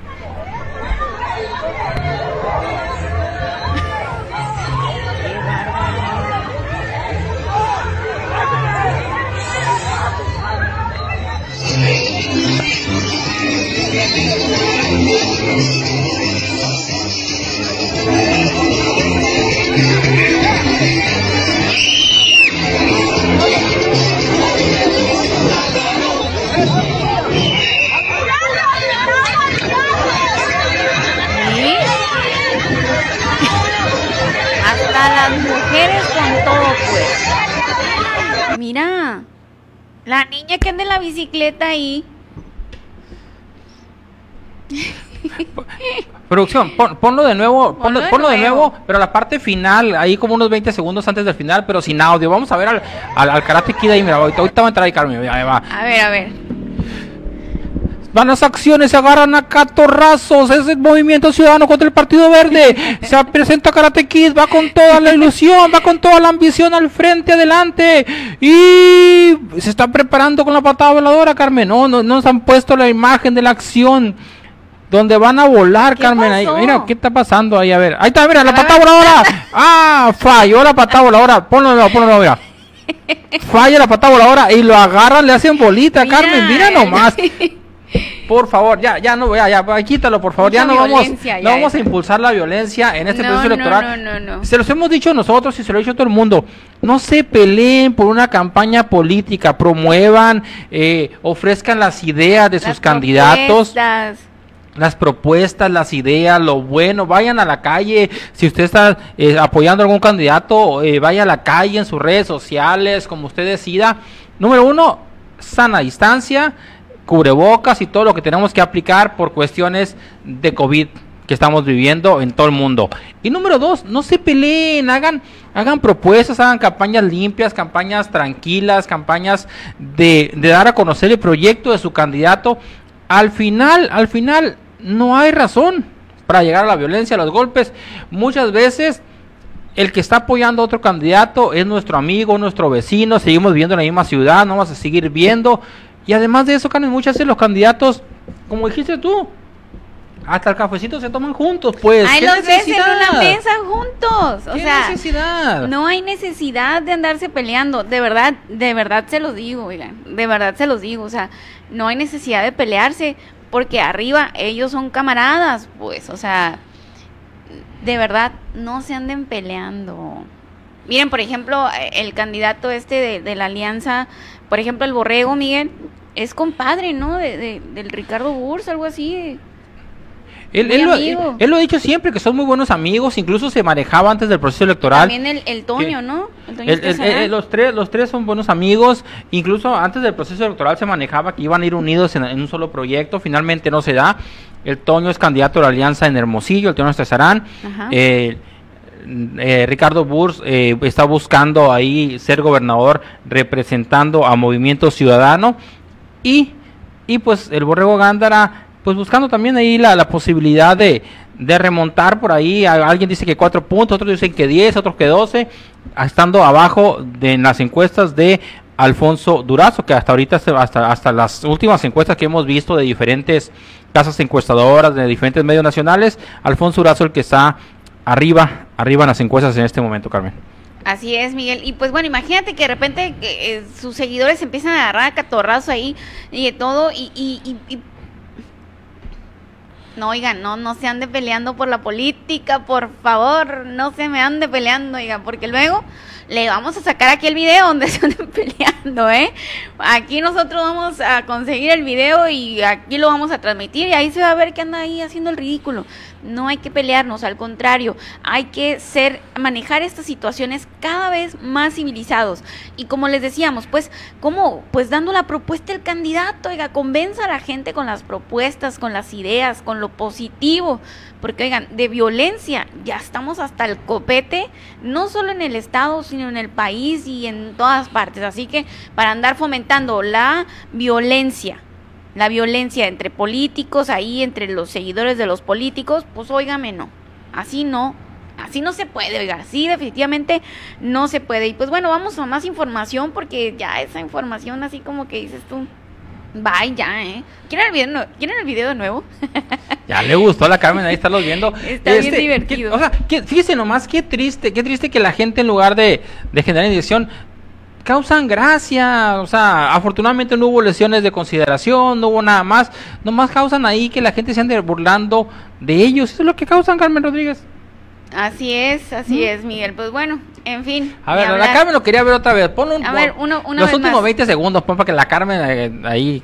Mira, la niña que anda en la bicicleta ahí. Producción, pon- ponlo de nuevo, ponlo, Ponlo de ponlo de nuevo. nuevo, pero la parte final, ahí como unos 20 segundos antes del final, pero sin audio. Vamos a ver al, al, al Karate Kid ahí, mira, ahorita, ahorita va a entrar ahí, Carmen, ahí va. A ver, a ver. Van las acciones, se agarran a catorrazos, es el movimiento ciudadano contra el Partido Verde. Se presenta Karate Kid, va con toda la ilusión, va con toda la ambición al frente, adelante. Y se está preparando con la patada voladora, Carmen. No, no, no nos han puesto la imagen de la acción. Donde van a volar, ¿Qué Carmen. Ahí, mira, ¿qué está pasando ahí? A ver, ahí está, mira, la patada voladora. Ah, falló la patada voladora. Ponlo ponlo mira. Falla la patada voladora y lo agarran, le hacen bolita, Mira, Carmen. Mira nomás. Por favor, ya, ya no, ya, ya, quítalo, por favor, ya no vamos, no vamos a impulsar la violencia en este No, proceso electoral. no, no, no. Se los hemos dicho nosotros y se lo ha dicho todo el mundo. No se peleen por una campaña política, promuevan, eh, ofrezcan las ideas de sus candidatos propuestas. las propuestas, las ideas, lo bueno, vayan a la calle, si usted está eh, apoyando a algún candidato, eh, vaya a la calle en sus redes sociales, como usted decida. Número uno, sana distancia, cubrebocas y todo lo que tenemos que aplicar por cuestiones de COVID que estamos viviendo en todo el mundo. Y número dos, no se peleen, hagan, hagan propuestas, hagan campañas limpias, campañas tranquilas, campañas de, dar a conocer el proyecto de su candidato. Al final, al final, no hay razón para llegar a la violencia, a los golpes. Muchas veces el que está apoyando a otro candidato es nuestro amigo, nuestro vecino, seguimos viviendo en la misma ciudad, no vamos a seguir viendo. Y además de eso, Carmen, muchas veces los candidatos, como dijiste tú, hasta el cafecito se toman juntos, pues. Ahí ¿qué los ves en una mesa juntos. O ¿Qué sea, necesidad? no hay necesidad de andarse peleando. De verdad, de verdad se los digo, oigan. De verdad se los digo. O sea, no hay necesidad de pelearse porque arriba ellos son camaradas, pues. O sea, de verdad, no se anden peleando. Miren, por ejemplo, el candidato este de, de la alianza, por ejemplo, el Borrego, Miguel, es compadre, ¿no? De, de- del Ricardo Burs, algo así. Él, él lo, él lo ha dicho siempre, que son muy buenos amigos, incluso se manejaba antes del proceso electoral. También el, el Toño, que- ¿no? El Toño El- el- Escazarán. el- los, tres, los tres son buenos amigos, incluso antes del proceso electoral se manejaba que iban a ir unidos en, en un solo proyecto, finalmente no se da. El Toño es candidato a la alianza en Hermosillo, el Toño Escazarán. Ajá. Eh, eh, Ricardo Burs eh, está buscando ahí ser gobernador representando a Movimiento Ciudadano y, y pues el Borrego Gándara pues buscando también ahí la, la posibilidad de, de remontar por ahí, alguien dice que cuatro puntos, otros dicen que 10, otros que 12, a- estando abajo de en las encuestas de Alfonso Durazo, que hasta ahorita, hasta, hasta las últimas encuestas que hemos visto de diferentes casas encuestadoras, de diferentes medios nacionales, Alfonso Durazo el que está arriba, arriba en las encuestas en este momento, Carmen. Así es, Miguel. Y pues bueno, imagínate que de repente que, eh, sus seguidores empiezan a agarrar a catorrazos ahí y de todo. Y, y, y- y- No, oigan, no, no se ande peleando por la política, por favor. No se me ande peleando, oigan, porque luego le vamos a sacar aquí el video donde se anden peleando, ¿eh? Aquí nosotros vamos a conseguir el video y aquí lo vamos a transmitir y ahí se va a ver que anda ahí haciendo el ridículo. No hay que pelearnos, al contrario, hay que ser, manejar estas situaciones cada vez más civilizados. Y como les decíamos, pues, ¿cómo? Pues dando la propuesta del candidato, oiga, convenza a la gente con las propuestas, con las ideas, con lo positivo. Porque, oigan, de violencia ya estamos hasta el copete, no solo en el Estado, sino en el país y en todas partes. Así que para andar fomentando la violencia, la violencia entre políticos, ahí entre los seguidores de los políticos, pues óigame, no. Así no. Así no se puede, oiga, así definitivamente no se puede. Y pues bueno, vamos a más información porque ya esa información así como que dices tú, bye ya, ¿eh? ¿Quieren el video, nue- ¿quieren el video de nuevo? Ya le gustó a la Carmen, ahí está los viendo. Está bien divertido. qué- o sea, fíjese nomás, qué triste, qué triste que la gente en lugar de, de generar indignación causan gracia, o sea, afortunadamente no hubo lesiones de consideración, no hubo nada más, nomás causan ahí que la gente se ande burlando de ellos, eso es lo que causan Carmen Rodríguez. Así es, así es, Miguel. Pues bueno, en fin. A ver, la. Carmen lo quería ver otra vez, ponlo un A ver, uno- una los vez últimos más. 20 segundos, pon para que la Carmen eh, ahí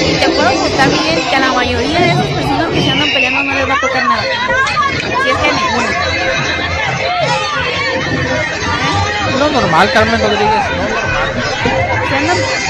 Y te puedo apostar, Miguel, que a la mayoría de esas personas que se andan peleando no les va a tocar nada. Si es que a ninguno. no normal, Carmen Rodríguez, no es normal.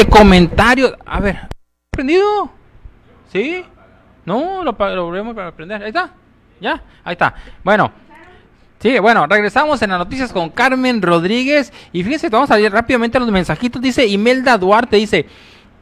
De comentarios. A ver, ¿prendido? ¿Sí? No, lo, lo volvemos para aprender. Ahí está. ¿Ya? Ahí está. Bueno. Sí, bueno, regresamos en las noticias con Carmen Rodríguez. Y fíjense, vamos a ir rápidamente a los mensajitos. Dice Imelda Duarte, dice,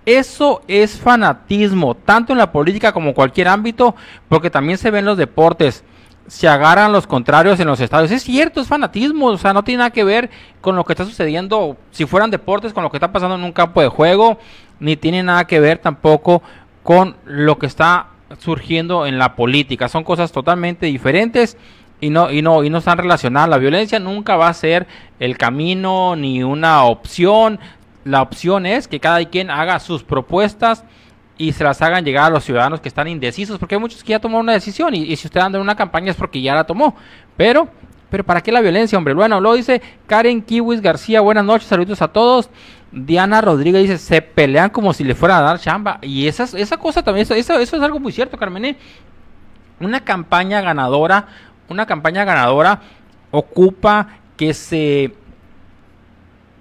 eso es fanatismo, tanto en la política como en cualquier ámbito, porque también se ven los deportes. Se agarran los contrarios en los estadios. Es cierto, es fanatismo, o sea, no tiene nada que ver con lo que está sucediendo, si fueran deportes, con lo que está pasando en un campo de juego, ni tiene nada que ver tampoco con lo que está surgiendo en la política. Son cosas totalmente diferentes y no y no y no están relacionadas. La violencia nunca va a ser el camino ni una opción. La opción es que cada quien haga sus propuestas y se las hagan llegar a los ciudadanos que están indecisos, porque hay muchos que ya tomaron una decisión y, si usted anda en una campaña es porque ya la tomó. Pero pero ¿para qué la violencia, hombre? Bueno, luego dice Karen Kiwis García, buenas noches, saludos a todos. Diana Rodríguez dice, se pelean como si le fuera a dar chamba. Y esa, esa cosa también, eso, eso, eso es algo muy cierto, Carmen. ¿eh? Una campaña ganadora, una campaña ganadora ocupa que se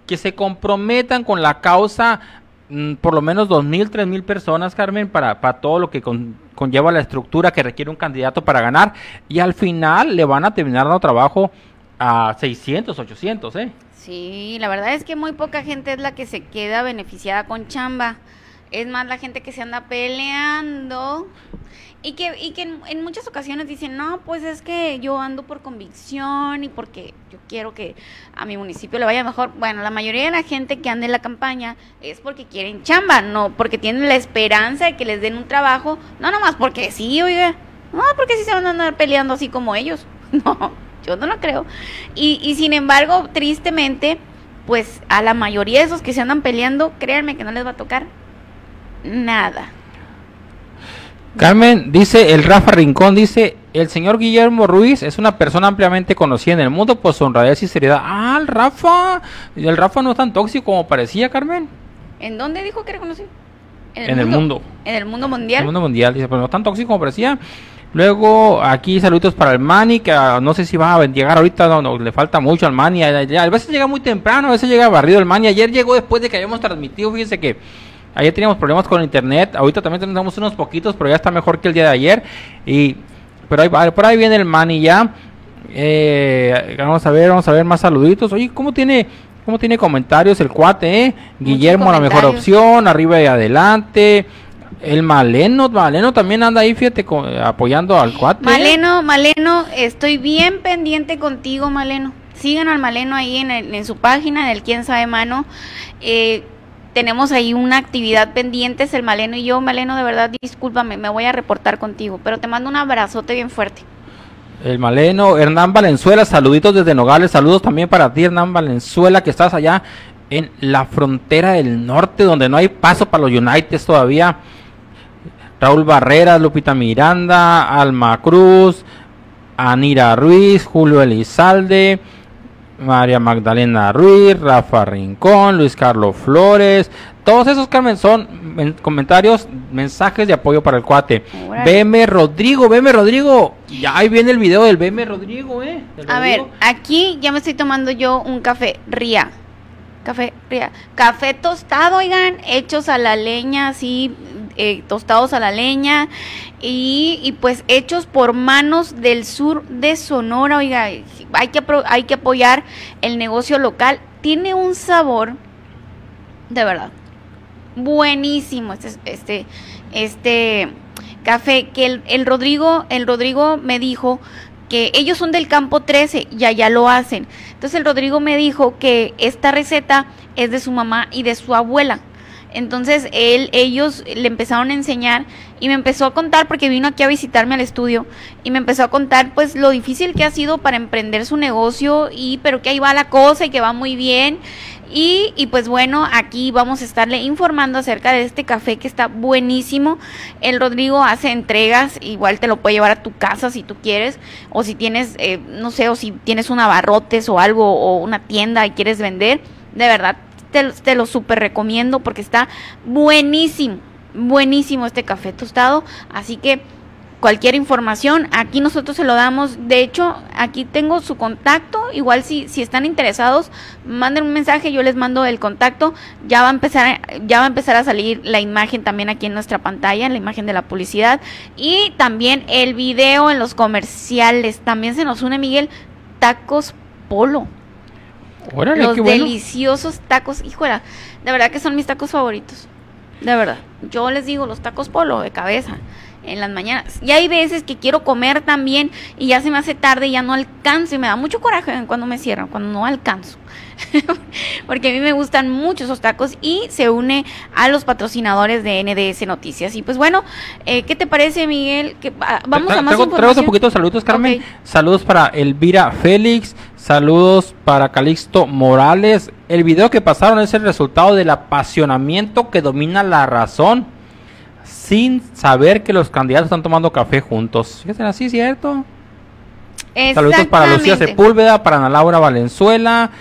que se comprometan con la causa mm, por lo menos dos mil, tres mil personas, Carmen, para, para todo lo que con- conlleva la estructura que requiere un candidato para ganar. Y al final le van a terminar dando trabajo a 600, 800, ¿eh? Sí, la verdad es que muy poca gente es la que se queda beneficiada con chamba. Es más la gente que se anda peleando y que, y que en, muchas ocasiones dicen, no, pues es que yo ando por convicción y porque yo quiero que a mi municipio le vaya mejor. Bueno, la mayoría de la gente que anda en la campaña es porque quieren chamba, no porque tienen la esperanza de que les den un trabajo, no nomás porque sí, oiga, no, porque sí se van a andar peleando así como ellos. No, yo no lo creo. Y, y sin embargo, tristemente, pues a la mayoría de esos que se andan peleando, créanme que no les va a tocar nada. Carmen dice, el Rafa Rincón dice, el señor Guillermo Ruiz es una persona ampliamente conocida en el mundo por su honradez y seriedad. Ah, el Rafa, el Rafa no es tan tóxico como parecía, Carmen. ¿En dónde dijo que era conocido? En el mundo. En el mundo En mundial. el mundo mundial, dice, pero no tan tóxico como parecía. Luego, aquí saluditos para el Mani, que ah, no sé si va a llegar ahorita, no, no, le falta mucho al Mani. A veces llega muy temprano, a veces llega barrido el Mani. Ayer llegó después de que habíamos transmitido, fíjense que ayer teníamos problemas con internet, ahorita también tenemos unos poquitos, pero ya está mejor que el día de ayer. Y, pero ahí, va, por ahí viene el Mani ya. Eh, vamos a ver, vamos a ver más saluditos. Oye, ¿cómo tiene, cómo tiene comentarios el cuate, eh? Guillermo, la mejor opción, arriba y adelante. El Maleno, Maleno también anda ahí, fíjate, apoyando al cuate. Maleno, Maleno, estoy bien pendiente contigo, Maleno. Sigan al Maleno ahí en, el- en su página, en el Quién Sabe Mano. Eh, tenemos ahí una actividad pendiente, es el Maleno y yo. Maleno, de verdad, discúlpame, me voy a reportar contigo, pero te mando un abrazote bien fuerte. El Maleno, Hernán Valenzuela, saluditos desde Nogales, saludos también para ti, Hernán Valenzuela, que estás allá en la frontera del norte, donde no hay paso para los United todavía. Raúl Barreras, Lupita Miranda, Alma Cruz, Anira Ruiz, Julio Elizalde, María Magdalena Ruiz, Rafa Rincón, Luis Carlos Flores. Todos esos, Carmen, son men- comentarios, mensajes de apoyo para el cuate. Órale. BM Rodrigo, BM Rodrigo. Ya ahí viene el video del BM Rodrigo, ¿eh? Del A ver, aquí ya me estoy tomando yo un café Ría. Café Ría. Café tostado, oigan, hechos a la leña, así, eh, tostados a la leña. Y, y pues hechos por manos del sur de Sonora, oiga. Hay que, hay que apoyar el negocio local. Tiene un sabor, de verdad, buenísimo este, este, este café. Que el, el Rodrigo, el Rodrigo me dijo que ellos son del campo 13 y allá lo hacen. Entonces el Rodrigo me dijo que esta receta es de su mamá y de su abuela. Entonces él, ellos le empezaron a enseñar y me empezó a contar porque vino aquí a visitarme al estudio y me empezó a contar pues lo difícil que ha sido para emprender su negocio y pero que ahí va la cosa y que va muy bien y, y pues bueno, aquí vamos a estarle informando acerca de este café que está buenísimo. El Rodrigo hace entregas, igual te lo puede llevar a tu casa si tú quieres, o si tienes, eh, no sé, o si tienes un abarrotes o algo, o una tienda y quieres vender, de verdad te, lo- súper recomiendo porque está buenísimo, buenísimo este café tostado. Así que cualquier información, aquí nosotros se lo damos. De hecho, aquí tengo su contacto. Igual si, si están interesados, manden un mensaje, yo les mando el contacto. Ya va a empezar, ya va a empezar a salir la imagen también aquí en nuestra pantalla, la imagen de la publicidad. Y también el video en los comerciales. También se nos une Miguel, tacos polo. Los deliciosos tacos, híjole, de verdad que son mis tacos favoritos. De verdad. Yo les digo los tacos polo de cabeza en las mañanas. Y hay veces que quiero comer también y ya se me hace tarde y ya no alcanzo y me da mucho coraje cuando me cierran, cuando no alcanzo. Porque a mí me gustan mucho esos tacos y se une a los patrocinadores de NDS Noticias. Y pues bueno, eh, ¿qué te parece, Miguel? Que, ah, vamos a más información. un poquito de saludos, Carmen. Saludos para Elvira Félix, saludos para Calixto Morales. El video que pasaron es el resultado del apasionamiento que domina la razón sin saber que los candidatos están tomando café juntos. Fíjense así, ¿cierto? Saludos para Lucía Sepúlveda, para Ana Laura Valenzuela.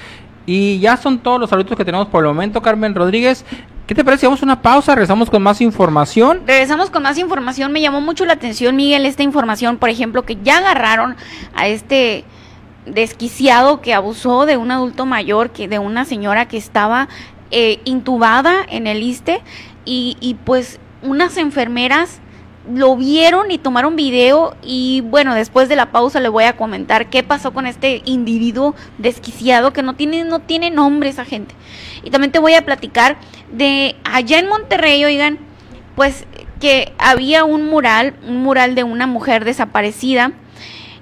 Y ya son todos los saludos que tenemos por el momento, Carmen Rodríguez. ¿Qué te parece? Vamos a una pausa, regresamos con más información. Regresamos con más información. Me llamó mucho la atención, Miguel, esta información, por ejemplo, que ya agarraron a este desquiciado que abusó de un adulto mayor, que de una señora que estaba eh, intubada en el ISTE y, y pues unas enfermeras lo vieron y tomaron video y bueno, después de la pausa le voy a comentar qué pasó con este individuo desquiciado que no tiene no tiene nombre esa gente. Y también te voy a platicar de allá en Monterrey, oigan, pues que había un mural, un mural de una mujer desaparecida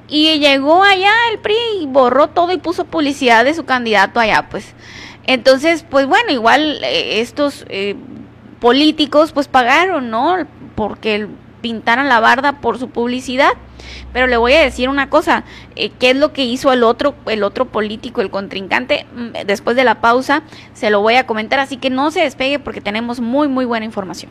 y llegó allá el PRI y borró todo y puso publicidad de su candidato allá, pues. Entonces, pues bueno, igual eh, estos eh, políticos pues pagaron, ¿no? Porque pintaran la barda por su publicidad. Pero le voy a decir una cosa, eh, ¿qué es lo que hizo el otro, el otro político, el contrincante? Mm, después de la pausa se lo voy a comentar, así que no se despegue porque tenemos muy, muy buena información.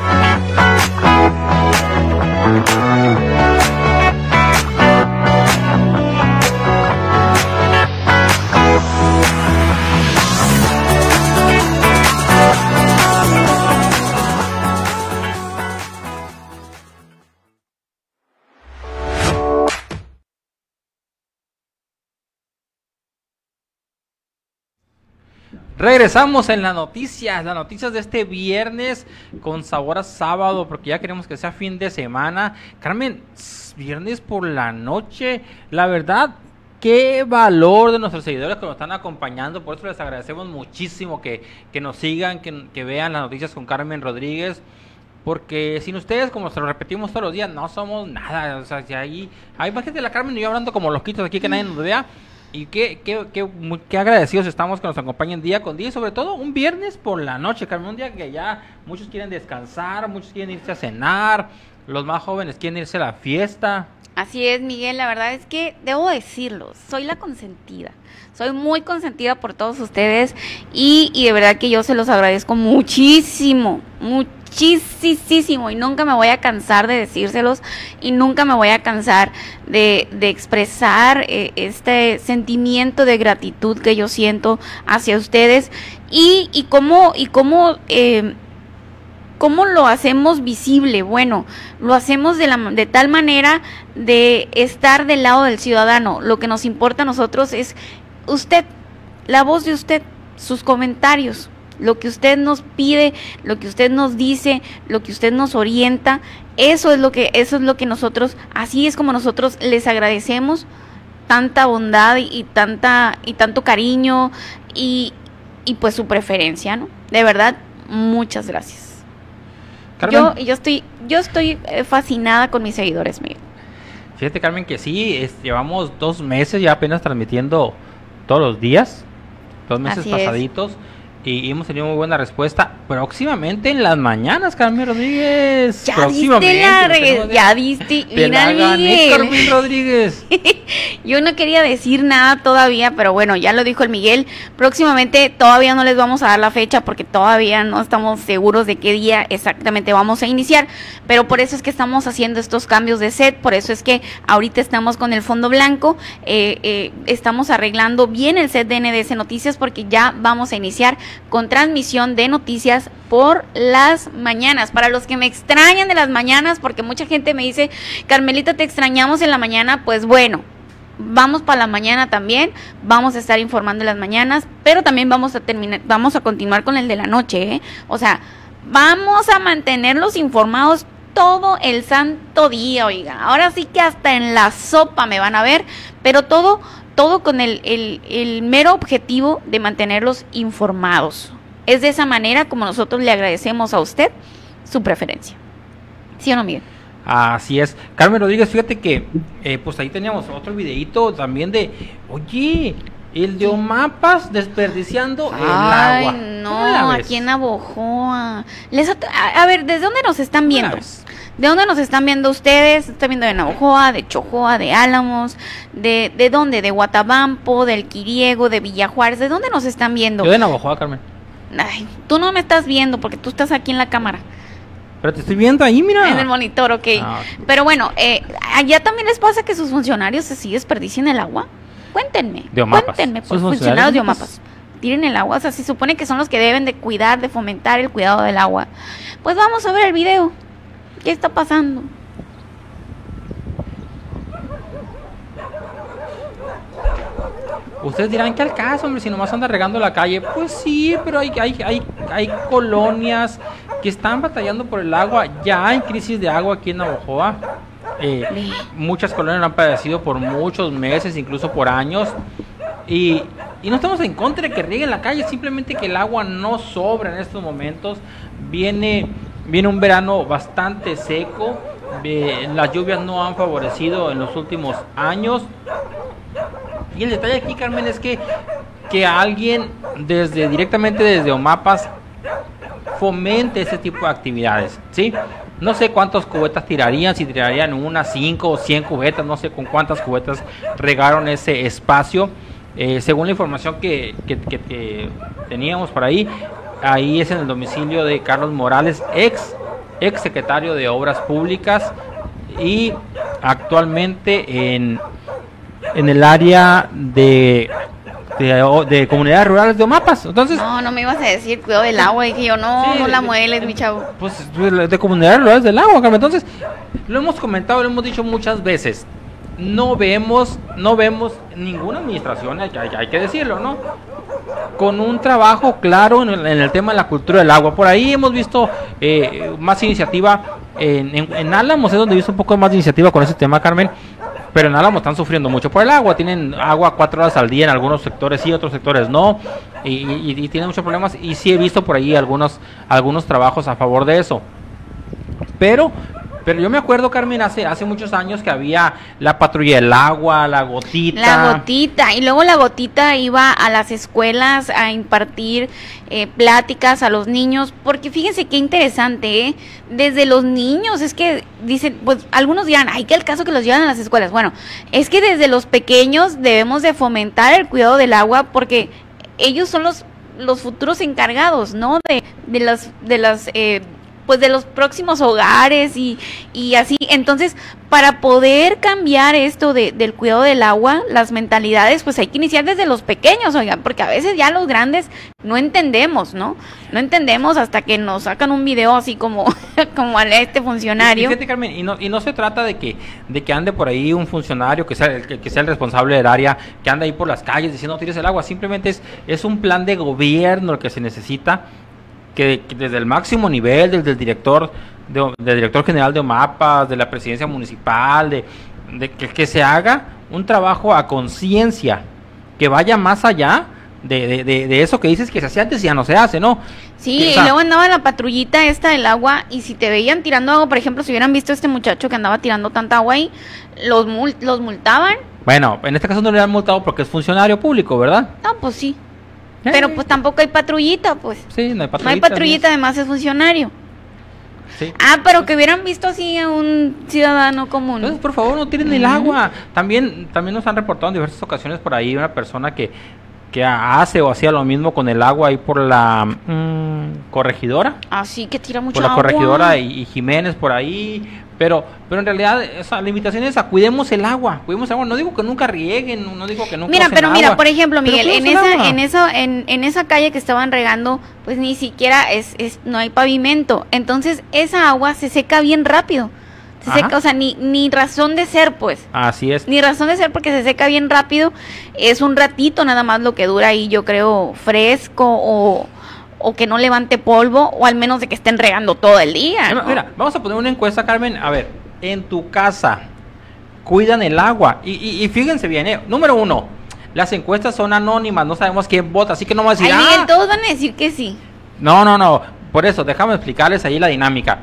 Regresamos en las noticias, las noticias de este viernes con sabor a sábado, porque ya queremos que sea fin de semana. Carmen, viernes por la noche, la verdad, qué valor de nuestros seguidores que nos están acompañando, por eso les agradecemos muchísimo que, que nos sigan, que, que vean las noticias con Carmen Rodríguez. Porque sin ustedes, como se lo repetimos todos los días, no somos nada. O sea, si ahí hay más gente de la Carmen y yo hablando como loquitos aquí que nadie nos vea Y qué, qué, qué, qué agradecidos estamos que nos acompañen día con día y sobre todo un viernes por la noche, Carmen, un día que ya muchos quieren descansar, muchos quieren irse a cenar, los más jóvenes quieren irse a la fiesta. Así es, Miguel, la verdad es que debo decirlo, soy la consentida. Soy muy consentida por todos ustedes y, y de verdad que yo se los agradezco muchísimo, muchísimo y nunca me voy a cansar de decírselos y nunca me voy a cansar de, de expresar eh, este sentimiento de gratitud que yo siento hacia ustedes y, y cómo, y cómo eh, ¿Cómo lo hacemos visible? Bueno, lo hacemos de, la, de tal manera de estar del lado del ciudadano. Lo que nos importa a nosotros es usted, la voz de usted, sus comentarios, lo que usted nos pide, lo que usted nos dice, lo que usted nos orienta. Eso es lo que, eso es lo que nosotros, así es como nosotros les agradecemos tanta bondad y, y tanta y tanto cariño y, y pues su preferencia, ¿no? De verdad, muchas gracias. Carmen, Yo, yo estoy, yo estoy eh, fascinada con mis seguidores, Miguel. fíjate Carmen que sí, es- llevamos dos meses ya apenas transmitiendo todos los días, dos meses Así es. Y hemos tenido muy buena respuesta. Próximamente en las mañanas, Carmen Rodríguez. Ya Próximamente, diste la ya diste, Te mira. Carmen Rodríguez. Yo no quería decir nada todavía, pero bueno, ya lo dijo el Miguel. Próximamente todavía no les vamos a dar la fecha porque todavía no estamos seguros de qué día exactamente vamos a iniciar. Pero por eso es que estamos haciendo estos cambios de set, por eso es que ahorita estamos con el fondo blanco, eh, eh, estamos arreglando bien el set de NDS Noticias porque ya vamos a iniciar con transmisión de noticias por las mañanas. Para los que me extrañan de las mañanas, porque mucha gente me dice, Carmelita, te extrañamos en la mañana, pues bueno, vamos para la mañana también, vamos a estar informando en las mañanas, pero también vamos a terminar, vamos a continuar con el de la noche, ¿eh? O sea, vamos a mantenerlos informados todo el santo día, oiga. Ahora sí que hasta en la sopa me van a ver, pero todo, todo con el, el, el mero objetivo de mantenerlos informados. Es de esa manera como nosotros le agradecemos a usted su preferencia. ¿Sí o no, Miguel? Así es. Carmen Rodríguez, fíjate que eh, pues ahí teníamos otro videito también de, oye, el de Omapas desperdiciando el Ay, agua. ¿Cómo la no, aquí en Abojoa. Les a, a ver, ¿desde dónde nos están ¿Cómo la viendo? ¿De dónde nos están viendo ustedes? ¿Están viendo de Navojoa, de Chojoa, de Álamos? ¿De, ¿De dónde? ¿De Guatabampo, del Quiriego, de Villajuárez? ¿De dónde nos están viendo? Yo de Navajoa, Carmen. Ay, tú no me estás viendo porque tú estás aquí en la cámara, Pero te estoy viendo ahí, mira. en el monitor, ok. Ah, Pero bueno, eh, ¿allá también les pasa que sus funcionarios se sigue desperdician el agua? Cuéntenme. De Omapas. Cuéntenme, por ¿Sus funcionarios de Omapas. Tiren el agua, o sea, se supone que son los que deben de cuidar, de fomentar el cuidado del agua. Pues vamos a ver el video. ¿Qué está pasando? Ustedes dirán, ¿qué al caso, hombre? Si nomás anda regando la calle. Pues sí, pero hay, hay, hay, hay colonias que están batallando por el agua. Ya hay crisis de agua aquí en Navajoa. Eh, muchas colonias lo han padecido por muchos meses, incluso por años. Y, y no estamos en contra de que rieguen la calle, simplemente que el agua no sobra en estos momentos. Viene, viene un verano bastante seco. las lluvias no han favorecido en los últimos años. Y el detalle aquí, Carmen, es que, que alguien desde directamente desde Omapas fomente ese tipo de actividades, ¿sí? No sé cuántas cubetas tirarían, si tirarían unas 5 o 100 cubetas, no sé con cuántas cubetas regaron ese espacio. Eh, según la información que- que- que teníamos por ahí, ahí es en el domicilio de Carlos Morales, ex, ex secretario de Obras Públicas y actualmente en, en el área de, de, de comunidades rurales de Omapas. Entonces, No, no me ibas a decir cuidado del agua. Dije yo, no, Sí, no la mueles, mi chavo. pues de comunidades rurales del agua, Carmen. Entonces, lo hemos comentado, lo hemos dicho muchas veces. No vemos, no vemos ninguna administración, hay, hay- hay que decirlo, ¿no? Con un trabajo claro en el, tema de la cultura del agua. Por ahí hemos visto eh, más iniciativa en, en, en Álamos, es donde he visto un poco más de iniciativa con ese tema, Carmen. Pero en Álamos están sufriendo mucho por el agua. Tienen agua cuatro horas al día en algunos sectores sí, otros sectores no. Y, y- y tienen muchos problemas. Y sí he visto por ahí algunos, algunos trabajos a favor de eso. Pero Pero yo me acuerdo, Carmen, hace, hace muchos años que había la patrulla del agua, la gotita. La gotita. Y luego la gotita iba a las escuelas a impartir eh, pláticas a los niños. Porque fíjense qué interesante, ¿eh? Desde los niños, es que dicen, pues algunos dirán, ay, que el caso que los llevan a las escuelas. Bueno, es que desde los pequeños debemos de fomentar el cuidado del agua porque ellos son los los futuros encargados, ¿no? De, de las, de las eh, pues de los próximos hogares y, y así. Entonces, para poder cambiar esto de, del cuidado del agua, las mentalidades, pues hay que iniciar desde los pequeños, oigan, porque a veces ya los grandes no entendemos, ¿no? No entendemos hasta que nos sacan un video así como, como a este funcionario. Y, Carmen, y no, y no se trata de que, de que ande por ahí un funcionario que sea, que, que sea el responsable del área, que ande ahí por las calles diciendo tires el agua, simplemente es, es un plan de gobierno el que se necesita que, que desde el máximo nivel, desde el director, de, del director general de OMAPA, de la presidencia municipal, de, de que, que, se haga un trabajo a conciencia, que vaya más allá de, de, eso que dices que se hace antes y ya no se hace, ¿no? Sí, y luego andaba la patrullita esta del agua y si te veían tirando agua, por ejemplo, si hubieran visto a este muchacho que andaba tirando tanta agua ahí, los, mul los multaban. Bueno, en este caso no le han multado porque es funcionario público, ¿verdad? No, pues sí. Pero pues tampoco hay patrullita, pues. Sí, no hay patrullita. No hay patrullita, además es funcionario. Sí. Ah, pero que hubieran visto así a un ciudadano común. Entonces, por favor, no tiren el agua. También, también nos han reportado en diversas ocasiones por ahí una persona que, que hace o hacía lo mismo con el agua ahí por la mmm, corregidora. Ah, sí, que tira mucho Por la agua. corregidora y, y, Jiménez por ahí. Pero, pero en realidad, esa limitación es a cuidemos el agua. Cuidemos el agua. No digo que nunca rieguen, no digo que nunca. Mira, pero agua, mira, por ejemplo, Miguel, en esa, agua. en eso, en, en esa calle que estaban regando, pues ni siquiera es, es, no hay pavimento. Entonces, esa agua se seca bien rápido. Se seca, o sea, ni, ni razón de ser, pues. Así es. Ni razón de ser porque se seca bien rápido. Es un ratito nada más lo que dura ahí, yo creo, fresco o, o que no levante polvo, o al menos de que estén regando todo el día. Mira, ¿no? mira, vamos a poner una encuesta, Carmen. A ver, en tu casa, cuidan el agua. Y, y, y fíjense bien, eh, número uno, las encuestas son anónimas, no sabemos quién vota, así que no vamos a decir, Ay, Miguel, "Ah". todos van a decir que sí. No, no, no. Por eso, déjame explicarles ahí la dinámica.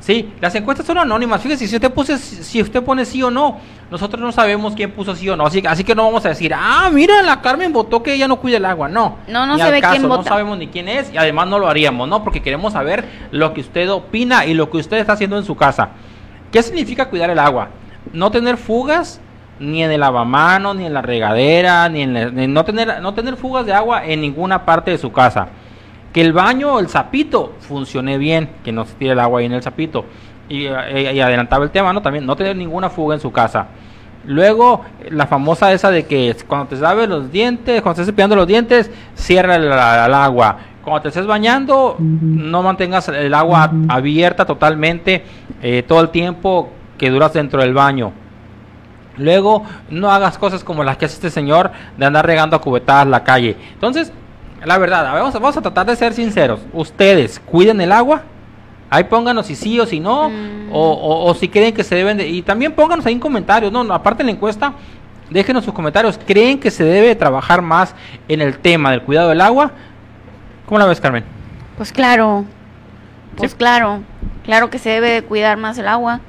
Sí, las encuestas son anónimas. Fíjese, si usted puse, si usted pone sí o no, nosotros no sabemos quién puso sí o no. Así, así que no vamos a decir, ah, mira, la Carmen votó que ella no cuida el agua. No. No, no Ni se ve quién caso, No vota. sabemos ni quién es y además no lo haríamos, ¿no? Porque queremos saber lo que usted opina y lo que usted está haciendo en su casa. ¿Qué significa cuidar el agua? No tener fugas ni en el lavamano, ni en la regadera, ni en la- ni no tener no tener fugas de agua en ninguna parte de su casa. Que el baño o el zapito funcione bien, que no se tire el agua ahí en el zapito. Y, eh, y adelantaba el tema, ¿no? También no tener ninguna fuga en su casa. Luego, la famosa esa de que cuando te laves los dientes, cuando estés cepillando los dientes, cierra el, el agua. Cuando te estés bañando, no mantengas el agua abierta totalmente eh, todo el tiempo que duras dentro del baño. Luego, no hagas cosas como las que hace este señor de andar regando a cubetadas la calle. Entonces, la verdad, a ver, vamos, a- vamos a tratar de ser sinceros. ¿Ustedes cuiden el agua? Ahí pónganos si sí o si no, Mm. o, o- o si creen que se deben de... Y también pónganos ahí en comentarios, no, aparte de la encuesta, déjenos sus comentarios. ¿Creen que se debe trabajar más en el tema del cuidado del agua? ¿Cómo la ves, Carmen? Pues claro, pues Sí. claro, claro que se debe de cuidar más el agua.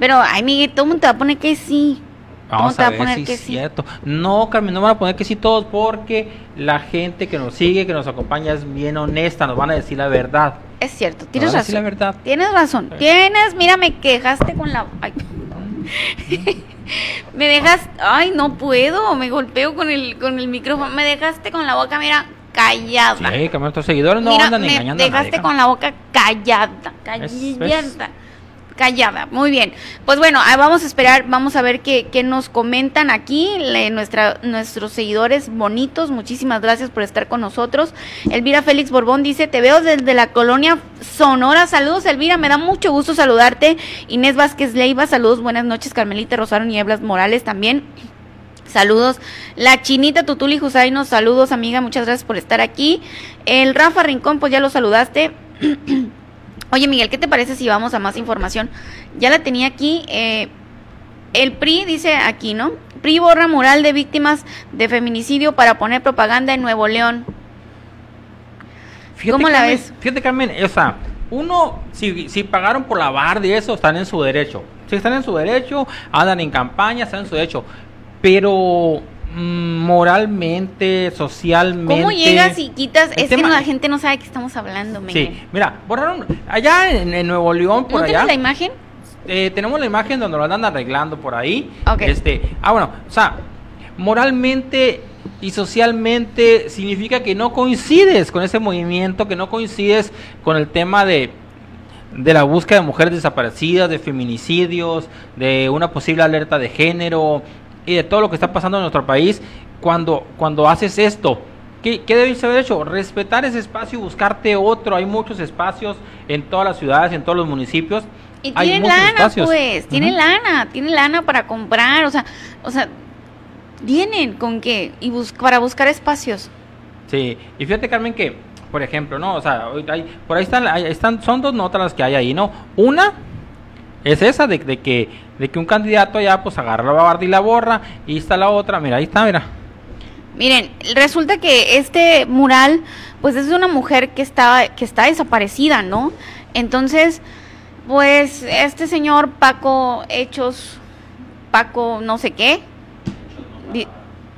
Pero, ay, Miguel, todo el mundo te va a poner que sí. Vamos te a va a ver poner si que es sí? cierto. No, Carmen, no van a poner que sí todos porque la gente que nos sigue, que nos acompaña es bien honesta, nos van a decir la verdad. Es cierto, tienes razón. la verdad. Tienes razón. Tienes, mira, me quejaste con la. ay. me dejas. Ay, no puedo. Me golpeo con el, con el micrófono. Me dejaste con la boca, mira, callada. Sí, Carmen, nuestros seguidores no Mira, andan me engañando a nadie, dejaste con la boca callada, callada, callada. Muy bien. Pues bueno, ahí vamos a esperar, vamos a ver qué, qué nos comentan aquí le- nuestros seguidores bonitos. Muchísimas gracias por estar con nosotros. Elvira Félix Borbón dice, te veo desde la colonia Sonora. Saludos, Elvira, me da mucho gusto saludarte. Inés Vázquez Leiva, saludos, buenas noches. Carmelita Rosario Nieblas Morales también. Saludos. La chinita Tutuli Jusainos, saludos amiga, muchas gracias por estar aquí. El Rafa Rincón, pues ya lo saludaste. Oye Miguel, ¿qué te parece si vamos a más información? Ya la tenía aquí. eh, el PRI dice aquí, ¿no? PRI borra mural de víctimas de feminicidio para poner propaganda en Nuevo León. Fíjate, ¿Cómo la Carmen, ves? Fíjate, Carmen, o sea, uno, si, si pagaron por la barda y eso, están en su derecho. Si están en su derecho, andan en campaña, están en su derecho. Pero moralmente, socialmente. ¿Cómo llegas y quitas? El Es que tema- la gente no sabe que estamos hablando. Sí, mira, borraron allá en, en Nuevo León, por ¿No allá. la imagen? Eh, tenemos la imagen donde lo andan arreglando por ahí. Ok. Este, ah, bueno, o sea, moralmente y socialmente significa que no coincides con ese movimiento, que no coincides con el tema de de la búsqueda de mujeres desaparecidas, de feminicidios, de una posible alerta de género y de todo lo que está pasando en nuestro país cuando cuando haces esto. ¿Qué, qué debes haber hecho? Respetar ese espacio y buscarte otro. Hay muchos espacios en todas las ciudades, en todos los municipios. Y Hay tienen lana, espacios. pues, tienen Ujú. lana, tienen lana para comprar, o sea, o sea, tienen con qué y bus para buscar espacios. Sí, y fíjate Carmen que, por ejemplo, ¿no? O sea, hay- por ahí están, ahí están, son dos notas las que hay ahí, ¿no? Una es esa de, de que de que un candidato ya pues agarra la barda y la borra, y está la otra, mira, ahí está, mira. Miren, resulta que este mural, pues es de una mujer que está, que está desaparecida, ¿no? Entonces, pues este señor Paco Hechos, Paco no sé qué.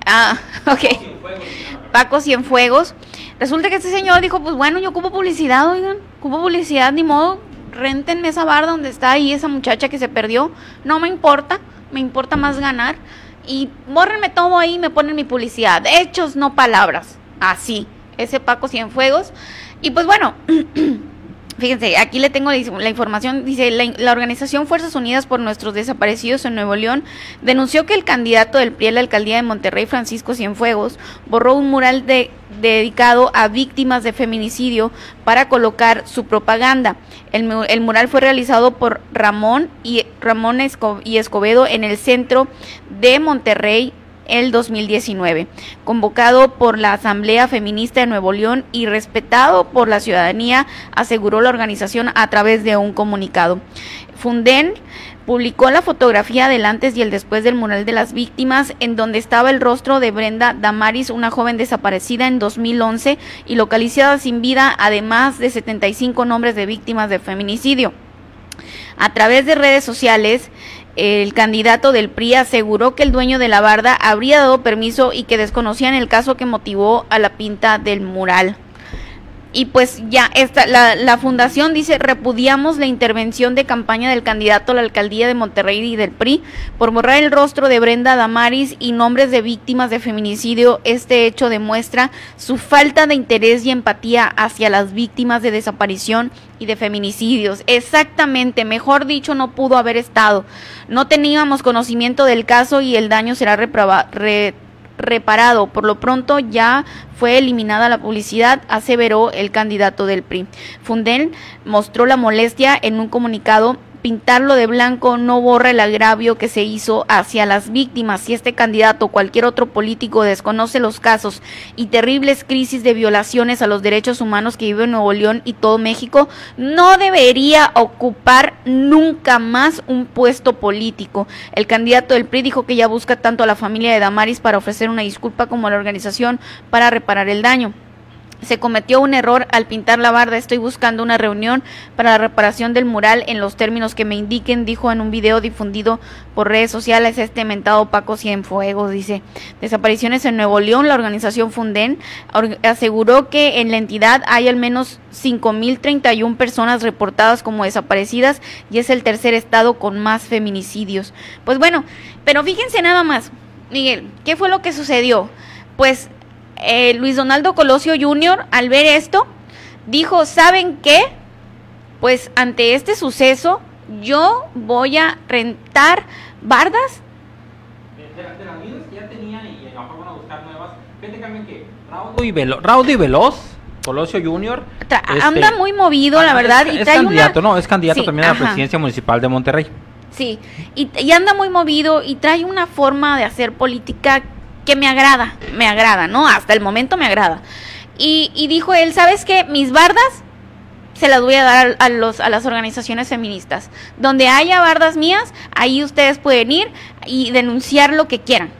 Ah, ok. Paco Cienfuegos. Resulta que este señor dijo, pues bueno, yo ocupo publicidad, oigan, ocupo publicidad, ni modo, rentenme esa barda donde está ahí esa muchacha que se perdió. No me importa, me importa más ganar. Y bórrenme todo ahí y me ponen mi publicidad. Hechos, no palabras. Así, ese Paco Cienfuegos. Y pues bueno, Fíjense, aquí le tengo la, información. Dice, la, organización Fuerzas Unidas por Nuestros Desaparecidos en Nuevo León denunció que el candidato del PRI a la alcaldía de Monterrey, Francisco Cienfuegos, borró un mural de- dedicado a víctimas de feminicidio para colocar su propaganda. El, el mural fue realizado por Ramón y Ramón Esco- y Escobedo en el centro de Monterrey el 2019, convocado por la Asamblea Feminista de Nuevo León y respetado por la ciudadanía, aseguró la organización a través de un comunicado. Funden publicó la fotografía del antes y el después del mural de las víctimas, en donde estaba el rostro de Brenda Damaris, una joven desaparecida en 2011 y localizada sin vida, además de 75 nombres de víctimas de feminicidio. A través de redes sociales, el candidato del PRI aseguró que el dueño de la barda habría dado permiso y que desconocían el caso que motivó a la pinta del mural. Y pues ya esta, la, la fundación dice, repudiamos la intervención de campaña del candidato a la alcaldía de Monterrey y del PRI por borrar el rostro de Brenda Damaris y nombres de víctimas de feminicidio. Este hecho demuestra su falta de interés y empatía hacia las víctimas de desaparición y de feminicidios. Exactamente, mejor dicho, no pudo haber estado. No teníamos conocimiento del caso y el daño será reprava- re- reparado. Por lo pronto ya fue eliminada la publicidad, aseveró el candidato del PRI. Fundel mostró la molestia en un comunicado. Pintarlo de blanco no borra el agravio que se hizo hacia las víctimas. Si este candidato o cualquier otro político desconoce los casos y terribles crisis de violaciones a los derechos humanos que vive Nuevo León y todo México, no debería ocupar nunca más un puesto político. El candidato del PRI dijo que ya busca tanto a la familia de Damaris para ofrecer una disculpa como a la organización para reparar el daño. Se cometió un error al pintar la barda. Estoy buscando una reunión para la reparación del mural en los términos que me indiquen, dijo en un video difundido por redes sociales este mentado Paco Cienfuegos. Dice, desapariciones en Nuevo León, la organización Funden aseguró que en la entidad hay al menos 5.031 personas reportadas como desaparecidas y es el tercer estado con más feminicidios. Pues bueno, pero fíjense nada más, Miguel, ¿qué fue lo que sucedió? Pues eh, Luis Donaldo Colosio Jr., al ver esto, dijo, ¿saben qué? Pues ante este suceso, yo voy a rentar bardas. De, de- de las mismas que ya tenían y a lo mejor van a buscar nuevas. Fíjate Carmen que Raudo y, Velo- Raudo y Veloz, Colosio. Tra- este, anda muy movido, la verdad, Es, y es trae candidato, una... no, es candidato Sí, también a la ajá. presidencia municipal de Monterrey. Sí, y, y anda muy movido y trae una forma de hacer política que me agrada, me agrada, ¿no? Hasta el momento me agrada. Y, y dijo él, ¿sabes qué? Mis bardas se las voy a dar a, los, a las organizaciones feministas. Donde haya bardas mías, ahí ustedes pueden ir y denunciar lo que quieran.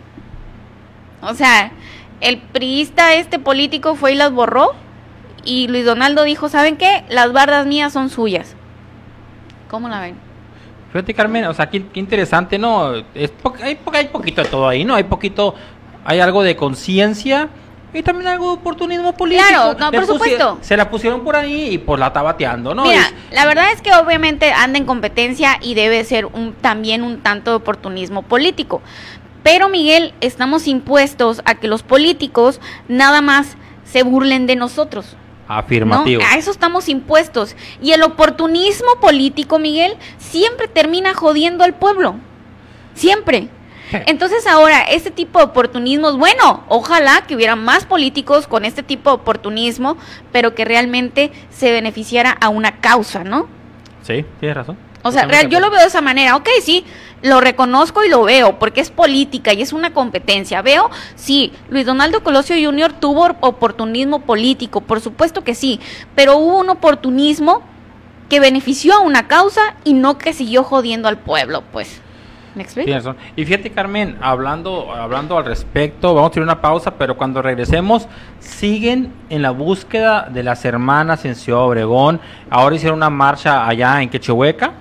O sea, el priista, este político, fue y las borró y Luis Donaldo dijo, ¿saben qué? Las bardas mías son suyas. ¿Cómo la ven? Fíjate, Carmen, o sea, qué, qué interesante, ¿no? Hay, hay poquito de todo ahí, ¿no? Hay poquito, hay algo de conciencia y también algo de oportunismo político. Claro, no, por supuesto. Se la pusieron por ahí y pues la está bateando, ¿no? Mira, la verdad es que obviamente anda en competencia y debe ser un, también un tanto de oportunismo político. Pero Miguel, estamos impuestos a que los políticos nada más se burlen de nosotros. afirmativo. ¿no? A eso estamos impuestos. Y el oportunismo político, Miguel, siempre termina jodiendo al pueblo. Siempre. Entonces ahora, este tipo de oportunismos, bueno, ojalá que hubiera más políticos con este tipo de oportunismo, pero que realmente se beneficiara a una causa, ¿no? Sí, tienes razón. O sea, real- yo lo veo de esa manera. Ok, sí, lo reconozco y lo veo, porque es política y es una competencia. Veo, sí, Luis Donaldo Colosio Jr. tuvo oportunismo político, por supuesto que sí, pero hubo un oportunismo que benefició a una causa y no que siguió jodiendo al pueblo, pues. Y fíjate, Carmen, hablando, hablando al respecto, vamos a tener una pausa, pero cuando regresemos, siguen en la búsqueda de las hermanas en Ciudad Obregón. Ahora hicieron una marcha allá en Quechehueca.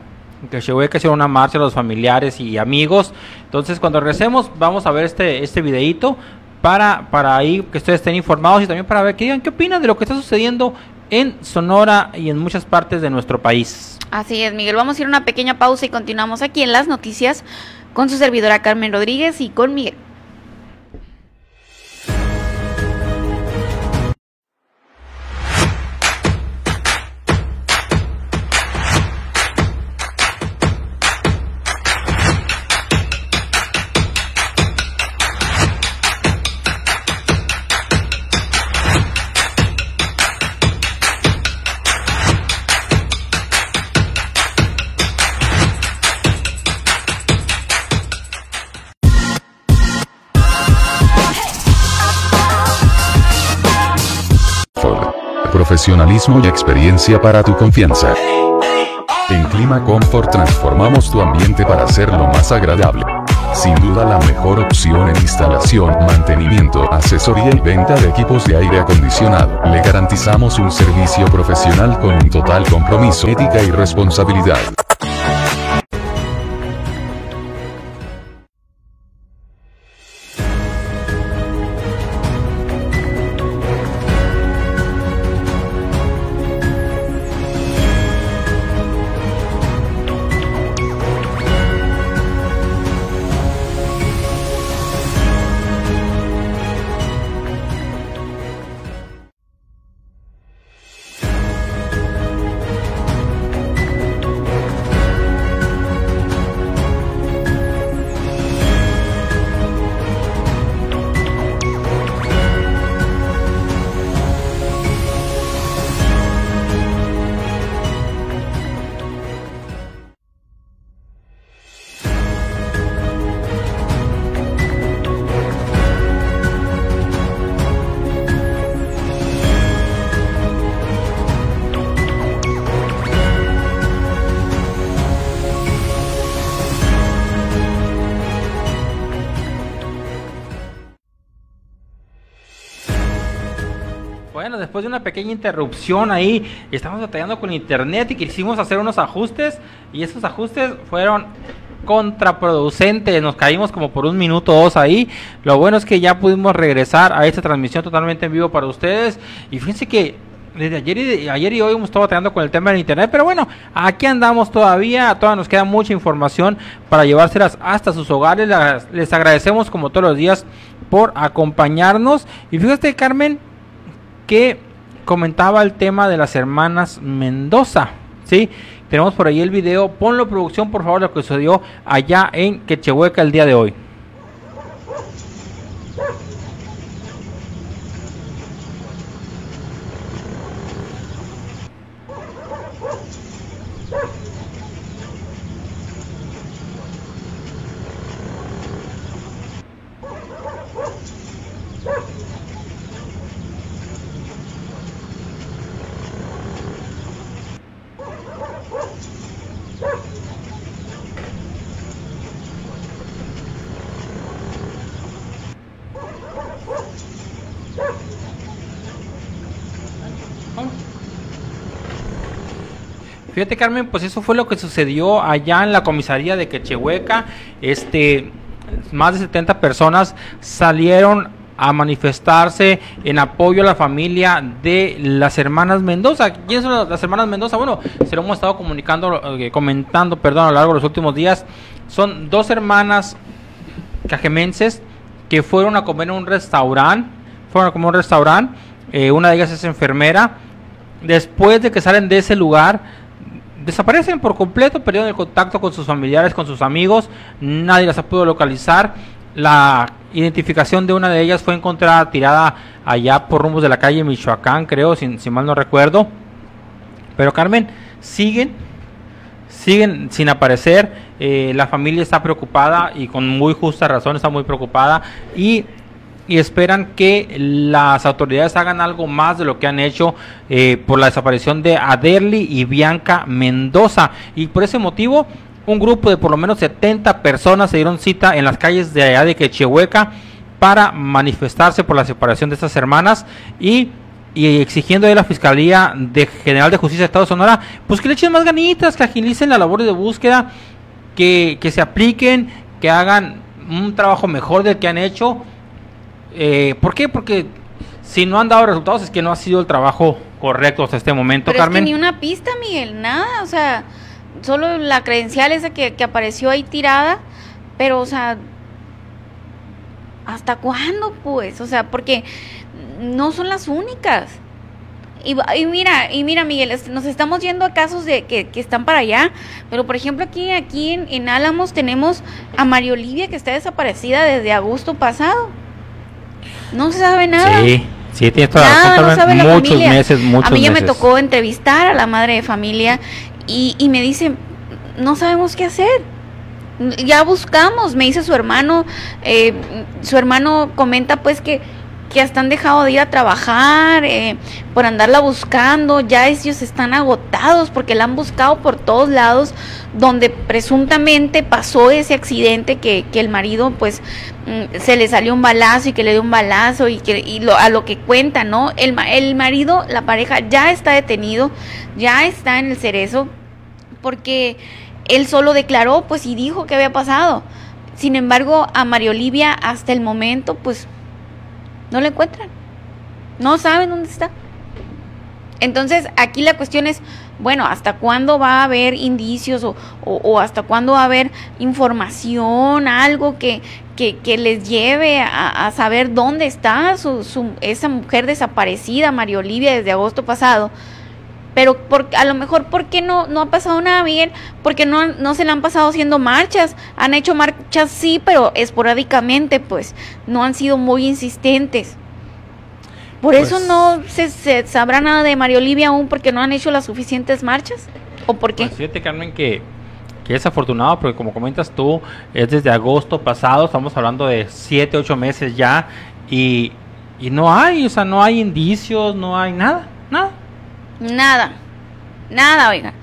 En Quechehueca hicieron una marcha los familiares y amigos. Entonces, cuando regresemos, vamos a ver este, este videíto para, para ahí que ustedes estén informados y también para ver que digan qué opinan de lo que está sucediendo en Sonora y en muchas partes de nuestro país. Así es, Miguel. Vamos a ir a una pequeña pausa y continuamos aquí en las noticias con su servidora Carmen Rodríguez y con Miguel. Profesionalismo y experiencia para tu confianza. En Clima Comfort transformamos tu ambiente para hacerlo más agradable. Sin duda la mejor opción en instalación, mantenimiento, asesoría y venta de equipos de aire acondicionado. Le garantizamos un servicio profesional con un total compromiso, ética y responsabilidad. Una pequeña interrupción ahí, estamos batallando con internet y quisimos hacer unos ajustes y esos ajustes fueron contraproducentes, nos caímos como por un minuto o dos ahí. Lo bueno es que ya pudimos regresar a esta transmisión totalmente en vivo para ustedes y fíjense que desde ayer y, ayer y hoy hemos estado batallando con el tema del internet, pero bueno, aquí andamos todavía, todavía nos queda mucha información para llevárselas hasta sus hogares. Las- les agradecemos como todos los días por acompañarnos y fíjate Carmen, que comentaba el tema de las hermanas Mendoza, ¿sí? Tenemos por ahí el video, ponlo producción por favor lo que sucedió allá en Quechehueca el día de hoy. Fíjate Carmen, pues eso fue lo que sucedió allá en la comisaría de Quechehueca. Este, más de 70 personas salieron a manifestarse en apoyo a la familia de las hermanas Mendoza. ¿Quiénes son las hermanas Mendoza? Bueno, se lo hemos estado comunicando, eh, comentando, perdón, a lo largo de los últimos días. Son dos hermanas cajemenses que fueron a comer en un restaurante, fueron a comer en un restaurante, eh, una de ellas es enfermera. Después de que salen de ese lugar, desaparecen por completo, perdieron el contacto con sus familiares, con sus amigos, nadie las ha podido localizar. La identificación de una de ellas fue encontrada tirada allá por rumbos de la calle Michoacán, creo, si, si mal no recuerdo. Pero Carmen, siguen, siguen sin aparecer. Eh, la familia está preocupada y con muy justa razón está muy preocupada y y esperan que las autoridades hagan algo más de lo que han hecho eh, por la desaparición de Aderly y Bianca Mendoza. Y por ese motivo, un grupo de por lo menos 70 personas se dieron cita en las calles de allá de Quechehueca para manifestarse por la separación de estas hermanas y, y exigiendo de la Fiscalía de General de Justicia de Estado de Sonora, pues que le echen más ganitas, que agilicen la labor de búsqueda, que, que se apliquen, que hagan un trabajo mejor del que han hecho eh, ¿Por qué? Porque si no han dado resultados es que no ha sido el trabajo correcto hasta este momento, Pero Carmen. Es que ni una pista, Miguel, nada, o sea, solo la credencial esa que, que apareció ahí tirada, pero, o sea, ¿hasta cuándo, pues? O sea, porque no son las únicas. Y, y, mira, y mira, Miguel, nos estamos yendo a casos de que, que están para allá, pero por ejemplo aquí, aquí en, en Álamos tenemos a María Olivia que está desaparecida desde agosto pasado. No se sabe nada. Sí, sí, tiene toda Nada, razón, no sabe la muchos familia. meses, muchos A mí ya me meses. tocó entrevistar a la madre de familia y, y me dice, no sabemos qué hacer. Ya buscamos, me dice su hermano, eh, su hermano comenta pues que, que hasta han dejado de ir a trabajar eh, por andarla buscando, ya ellos están agotados porque la han buscado por todos lados, donde presuntamente pasó ese accidente que, que el marido pues mm, se le salió un balazo y que le dio un balazo y que y lo, a lo que cuenta, ¿no? El, el marido, la pareja ya está detenido, ya está en el cerezo porque él solo declaró pues y dijo que había pasado. Sin embargo, a María Olivia hasta el momento pues no la encuentran. No saben dónde está. Entonces, aquí la cuestión es, bueno, ¿hasta cuándo va a haber indicios o, o- o hasta cuándo va a haber información, algo que, que, que les lleve a, a saber dónde está su, su- esa mujer desaparecida, María Olivia, desde agosto pasado? Pero por, a lo mejor, ¿por qué no, no ha pasado nada, Miguel? Porque no, no se le han pasado haciendo marchas. Han hecho marchas, sí, pero esporádicamente, pues. No han sido muy insistentes. Por eso Pues- no se, se sabrá nada de María Olivia aún porque no han hecho las suficientes marchas. ¿O por qué? Pues fíjate, Carmen, que, que es afortunado porque como comentas tú, es desde agosto pasado, estamos hablando de 7, 8 meses ya, y, y no hay, o sea, no hay indicios, no hay nada, nada. Nada, nada, oiga,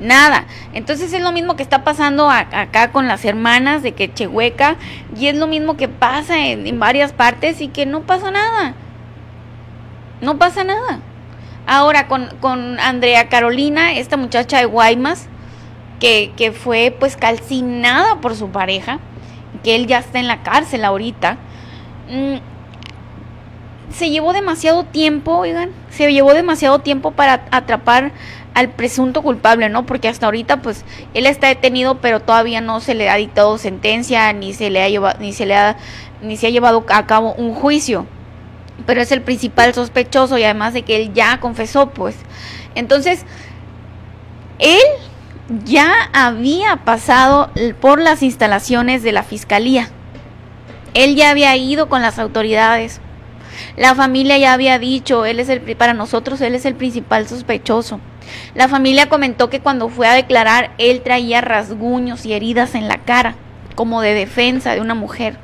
nada. Entonces es lo mismo que está pasando a- acá con las hermanas de Quechehueca y es lo mismo que pasa en, en varias partes y que no pasa nada. No pasa nada. Ahora con, con Andrea Carolina, esta muchacha de Guaymas, que, que fue pues calcinada por su pareja, que él ya está en la cárcel ahorita. mm, se llevó demasiado tiempo, oigan, se llevó demasiado tiempo para atrapar al presunto culpable, ¿no? Porque hasta ahorita, pues, él está detenido, pero todavía no se le ha dictado sentencia, ni se le ha llevado, ni se le ha, ni se ha llevado a cabo un juicio. Pero es el principal sospechoso y además de que él ya confesó, pues. Entonces, él ya había pasado por las instalaciones de la fiscalía. Él ya había ido con las autoridades. La familia ya había dicho, él es el para nosotros él es el principal sospechoso. La familia comentó que cuando fue a declarar él traía rasguños y heridas en la cara, como de defensa de una mujer.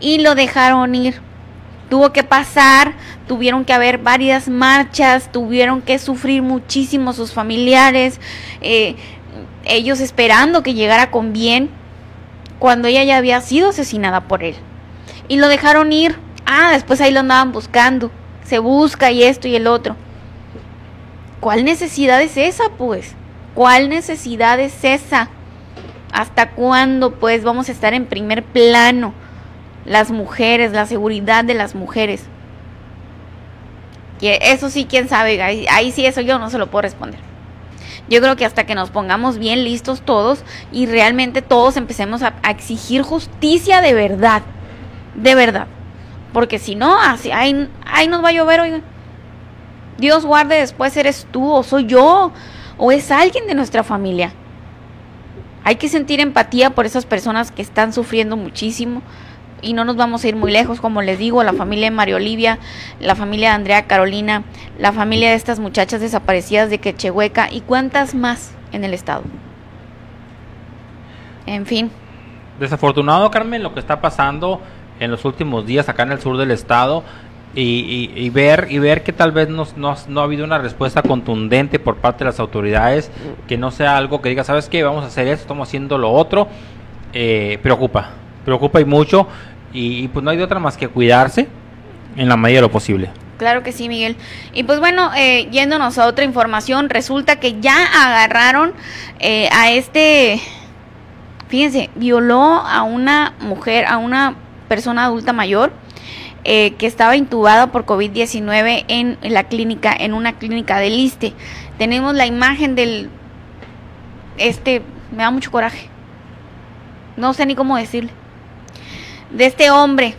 Y lo dejaron ir. Tuvo que pasar, tuvieron que haber varias marchas, tuvieron que sufrir muchísimo sus familiares, eh, ellos esperando que llegara con bien, cuando ella ya había sido asesinada por él. Y lo dejaron ir. Ah, después ahí lo andaban buscando. Se busca y esto y el otro. ¿Cuál necesidad es esa, pues? ¿Cuál necesidad es esa? ¿Hasta cuándo, pues, vamos a estar en primer plano? Las mujeres, la seguridad de las mujeres. Que eso sí, quién sabe, ahí, sí, eso yo no se lo puedo responder. Yo creo que hasta que nos pongamos bien listos todos y realmente todos empecemos a exigir justicia de verdad, de verdad. Porque si no, así, ahí, ahí nos va a llover, oigan. Dios guarde después eres tú o soy yo o es alguien de nuestra familia. Hay que sentir empatía por esas personas que están sufriendo muchísimo y no nos vamos a ir muy lejos, como les digo, la familia de María Olivia, la familia de Andrea Carolina, la familia de estas muchachas desaparecidas de Quechehueca y cuántas más en el estado. En fin. Desafortunado, Carmen, lo que está pasando en los últimos días acá en el sur del estado. Y, y, ver y ver que tal vez no, no, no, ha habido una respuesta contundente por parte de las autoridades, que no sea algo que diga, ¿sabes qué? Vamos a hacer esto, estamos haciendo lo otro, eh, preocupa, preocupa y mucho, y, y, pues no hay de otra más que cuidarse en la medida de lo posible. Claro que sí, Miguel. Y pues bueno, eh, yéndonos a otra información, resulta que ya agarraron eh, a este, fíjense, violó a una mujer, a una persona adulta mayor, eh, que estaba intubada por COVID-19 en, la clínica, en una clínica del Liste. Tenemos la imagen del, este, me da mucho coraje, no sé ni cómo decirle, de este hombre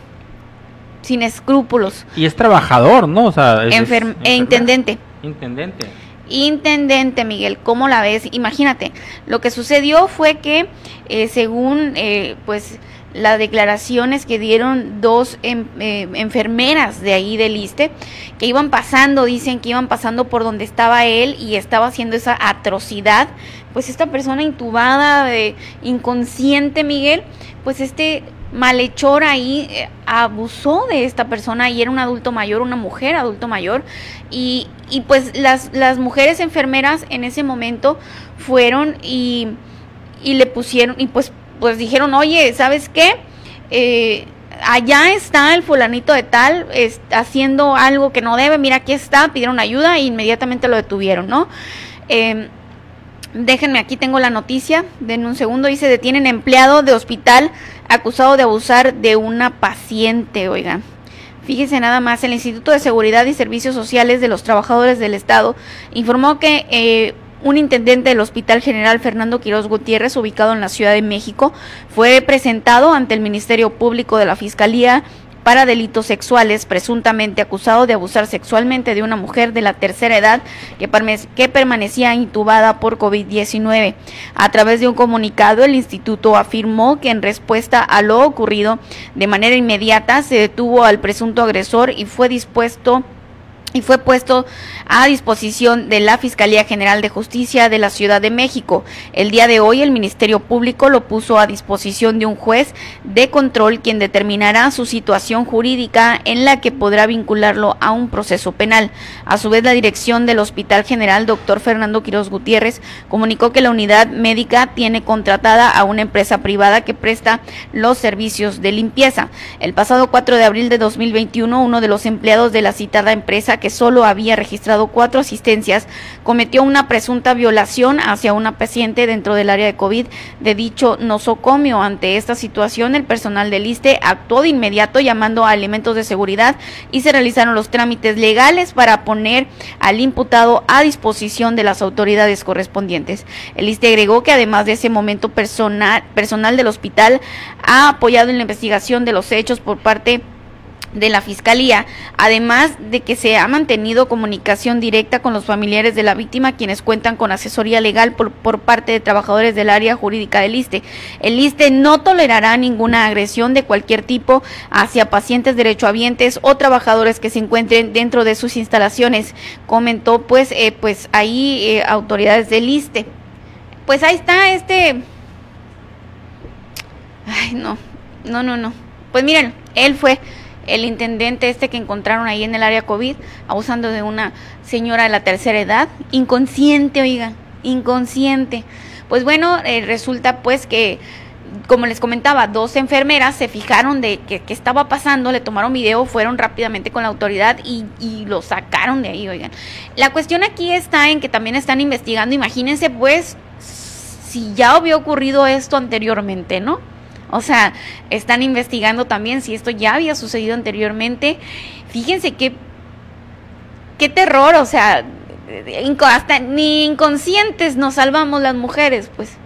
sin escrúpulos. Y es trabajador, ¿no? O sea, es, Enfer es, e intendente. Intendente. Intendente, Miguel, ¿cómo la ves? Imagínate, lo que sucedió fue que, eh, según, eh, pues, las declaraciones que dieron dos en, eh, enfermeras de ahí del ISTE, que iban pasando, dicen que iban pasando por donde estaba él y estaba haciendo esa atrocidad, pues esta persona intubada, de, inconsciente, Miguel, pues este malhechor ahí eh, abusó de esta persona y era un adulto mayor, una mujer adulto mayor y, y pues las, las mujeres enfermeras en ese momento fueron y, y le pusieron y pues pues dijeron, oye, ¿sabes qué? Eh, allá está el fulanito de tal haciendo algo que no debe, mira, aquí está, pidieron ayuda e inmediatamente lo detuvieron, ¿no? Eh, déjenme, aquí tengo la noticia, den un segundo, dice, detienen empleado de hospital acusado de abusar de una paciente, oigan. Fíjese nada más, el Instituto de Seguridad y Servicios Sociales de los Trabajadores del Estado informó que eh, un intendente del Hospital General Fernando Quiroz Gutiérrez, ubicado en la Ciudad de México, fue presentado ante el Ministerio Público de la Fiscalía para delitos sexuales, presuntamente acusado de abusar sexualmente de una mujer de la tercera edad que, que permanecía intubada por COVID-19. A través de un comunicado, el instituto afirmó que en respuesta a lo ocurrido, de manera inmediata se detuvo al presunto agresor y fue dispuesto y fue puesto a disposición de la Fiscalía General de Justicia de la Ciudad de México. El día de hoy el Ministerio Público lo puso a disposición de un juez de control quien determinará su situación jurídica en la que podrá vincularlo a un proceso penal. A su vez la dirección del Hospital General Dr. Fernando Quiroz Gutiérrez comunicó que la unidad médica tiene contratada a una empresa privada que presta los servicios de limpieza. El pasado 4 de abril de 2021 uno de los empleados de la citada empresa que solo había registrado cuatro asistencias, cometió una presunta violación hacia una paciente dentro del área de COVID de dicho nosocomio. Ante esta situación, el personal del ISTE actuó de inmediato llamando a elementos de seguridad y se realizaron los trámites legales para poner al imputado a disposición de las autoridades correspondientes. El ISTE agregó que además de ese momento personal, personal del hospital ha apoyado en la investigación de los hechos por parte de de la Fiscalía, además de que se ha mantenido comunicación directa con los familiares de la víctima, quienes cuentan con asesoría legal por, por parte de trabajadores del área jurídica del ISTE. El ISTE no tolerará ninguna agresión de cualquier tipo hacia pacientes derechohabientes o trabajadores que se encuentren dentro de sus instalaciones, comentó pues, eh, pues ahí eh, autoridades del ISTE. Pues ahí está este... Ay, no, no, no, no. Pues miren, él fue el intendente este que encontraron ahí en el área COVID, abusando de una señora de la tercera edad, inconsciente, oiga, inconsciente. Pues bueno, eh, resulta pues que como les comentaba, dos enfermeras se fijaron de que, estaba pasando, le tomaron video, fueron rápidamente con la autoridad y, y, lo sacaron de ahí, oigan. La cuestión aquí está en que también están investigando, imagínense pues si ya había ocurrido esto anteriormente, ¿no? O sea, están investigando también si esto ya había sucedido anteriormente. Fíjense qué, qué terror, o sea, hasta ni inconscientes nos salvamos las mujeres, pues.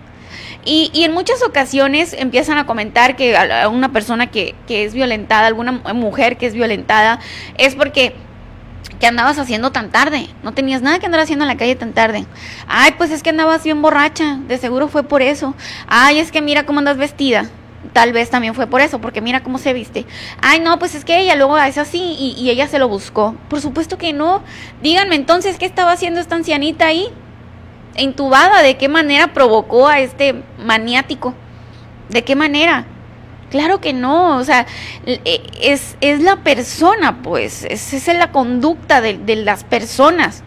Y, y, en muchas ocasiones empiezan a comentar que a una persona que, que es violentada, alguna mujer que es violentada, es porque ¿qué andabas haciendo tan tarde? No tenías nada que andar haciendo en la calle tan tarde. Ay, pues es que andabas bien borracha, de seguro fue por eso. Ay, es que mira cómo andas vestida. Tal vez también fue por eso, porque mira cómo se viste. Ay, no, pues es que ella luego es así y, ella se lo buscó. Por supuesto que no. Díganme entonces, ¿qué estaba haciendo esta ancianita ahí? intubada, ¿de qué manera provocó a este maniático? ¿De qué manera? Claro que no, o sea, e, es, es la persona, pues, es, es la conducta de, de, las personas.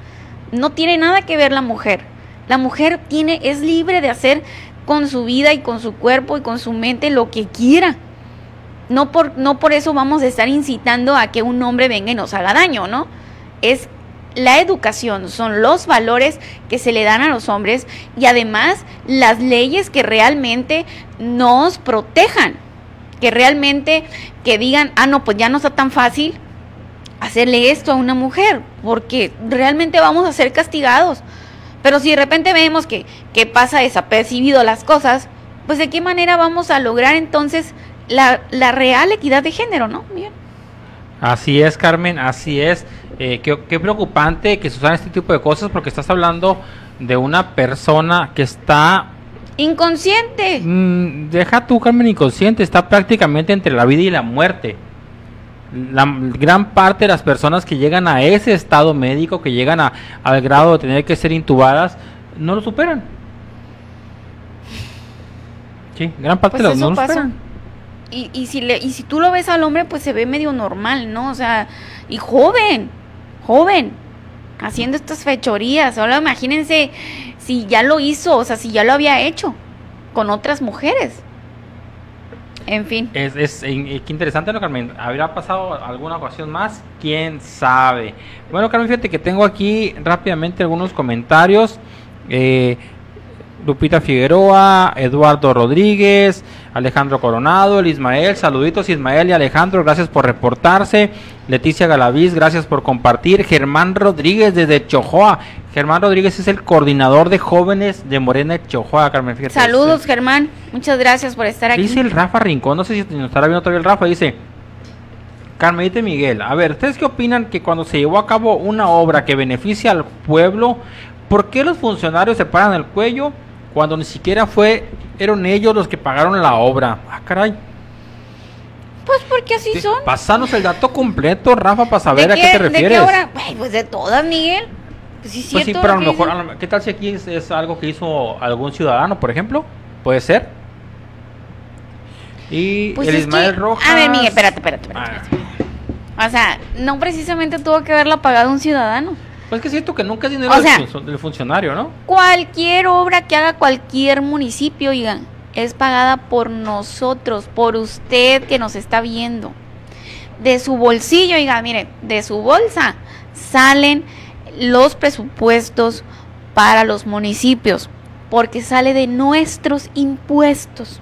No tiene nada que ver la mujer. La mujer tiene, es libre de hacer con su vida y con su cuerpo y con su mente lo que quiera. No por, no por eso vamos a estar incitando a que un hombre venga y nos haga daño, ¿no? Es la educación, son los valores que se le dan a los hombres y además las leyes que realmente nos protejan, que realmente que digan, ah, no, pues ya no está tan fácil hacerle esto a una mujer, porque realmente vamos a ser castigados. Pero si de repente vemos que, que pasa desapercibido las cosas, pues de qué manera vamos a lograr entonces la, la real equidad de género, ¿no? Bien. Así es, Carmen, así es. Eh, qué, preocupante que se usan este tipo de cosas porque estás hablando de una persona que está... Inconsciente. Mm, deja tú, Carmen, inconsciente. Está prácticamente entre la vida y la muerte. La gran parte de las personas que llegan a ese estado médico, que llegan a, al grado de tener que ser intubadas, no lo superan. Sí, gran parte pues de los no lo superan. Y, y, si le, y si tú lo ves al hombre, pues se ve medio normal, ¿no? O sea, y joven joven haciendo estas fechorías. Ahora imagínense si ya lo hizo, o sea, si ya lo había hecho con otras mujeres. En fin. Es, es, qué interesante, ¿no, Carmen? ¿Habrá pasado alguna ocasión más? ¿Quién sabe? Bueno, Carmen, fíjate que tengo aquí rápidamente algunos comentarios. Eh, Lupita Figueroa, Eduardo Rodríguez, Alejandro Coronado, el Ismael, saluditos Ismael y Alejandro, gracias por reportarse. Leticia Galaviz, gracias por compartir. Germán Rodríguez desde Chojoa. Germán Rodríguez es el coordinador de jóvenes de Morena Chojoa, Carmen. Saludos, Germán. Muchas gracias por estar aquí. Dice el Rafa Rincón, no sé si nos estará viendo todavía el Rafa, dice, Carmelita Miguel, a ver, ¿ustedes qué opinan que cuando se llevó a cabo una obra que beneficia al pueblo, ¿por qué los funcionarios se paran el cuello cuando ni siquiera fue, eran ellos los que pagaron la obra? Ah, caray. Pues porque así son. Pasanos el dato completo, Rafa, para saber a qué te refieres. ¿De qué hora? pues de todas, Miguel. Pues sí, pues sí pero a lo mejor, ¿qué tal si aquí es, algo que hizo algún ciudadano, por ejemplo? ¿Puede ser? Y pues el Ismael Rojas. A ver, Miguel, espérate, espérate, espérate. Ah. O sea, no precisamente tuvo que haberla pagado un ciudadano. Pues que siento que nunca es dinero del, funcionario, ¿no? Cualquier obra que haga cualquier municipio, oigan, es pagada por nosotros, por usted que nos está viendo. De su bolsillo, oiga, mire, de su bolsa salen los presupuestos para los municipios, porque sale de nuestros impuestos.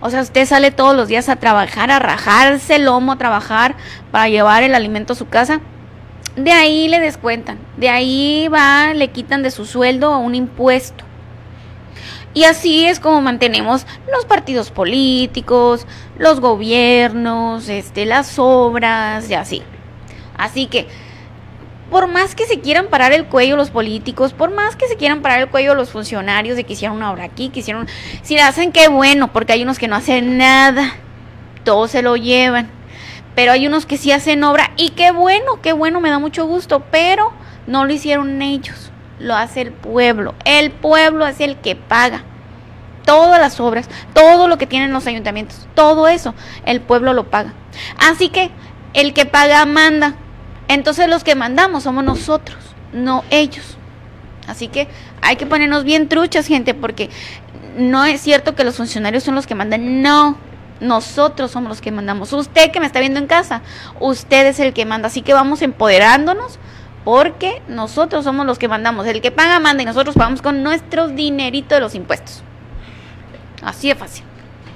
O sea, usted sale todos los días a trabajar, a rajarse el lomo, a trabajar para llevar el alimento a su casa. De ahí le descuentan, de ahí va, le quitan de su sueldo un impuesto. Y así es como mantenemos los partidos políticos, los gobiernos, este, las obras y así. Así que, por más que se quieran parar el cuello los políticos, por más que se quieran parar el cuello los funcionarios de que hicieron una obra aquí, que hicieron... Si la hacen, qué bueno, porque hay unos que no hacen nada, todos se lo llevan. Pero hay unos que sí hacen obra y qué bueno, qué bueno, me da mucho gusto, pero no lo hicieron ellos lo hace el pueblo. El pueblo es el que paga todas las obras, todo lo que tienen los ayuntamientos, todo eso, el pueblo lo paga. Así que el que paga manda. Entonces los que mandamos somos nosotros, no ellos. Así que hay que ponernos bien truchas, gente, porque no es cierto que los funcionarios son los que mandan, no, nosotros somos los que mandamos. Usted que me está viendo en casa, usted es el que manda, así que vamos empoderándonos porque nosotros somos los que mandamos. El que paga manda y nosotros pagamos con nuestro dinerito de los impuestos. Así de fácil.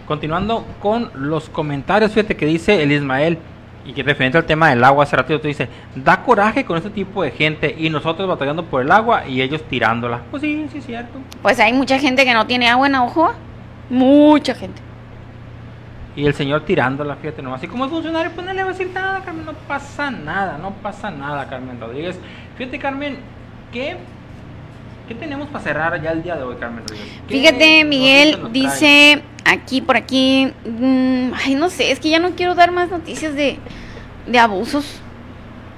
Continuando con los comentarios, fíjate que dice el Ismael, y que referente al tema del agua, hace ratito te dice, da coraje con este tipo de gente y nosotros batallando por el agua y ellos tirándola. Pues sí, sí es cierto. Pues hay mucha gente que no tiene agua en ojo. Mucha gente. Y el señor tirándola, fíjate nomás. Y como es funcionario, pues no le va a decir nada, Carmen. No pasa nada, no pasa nada, Carmen Rodríguez. Fíjate, Carmen, ¿qué, qué tenemos para cerrar ya el día de hoy, Carmen Rodríguez? ¿Qué Fíjate, Miguel dice aquí por aquí, mm, ay, no sé, es que ya no quiero dar más noticias de, de abusos.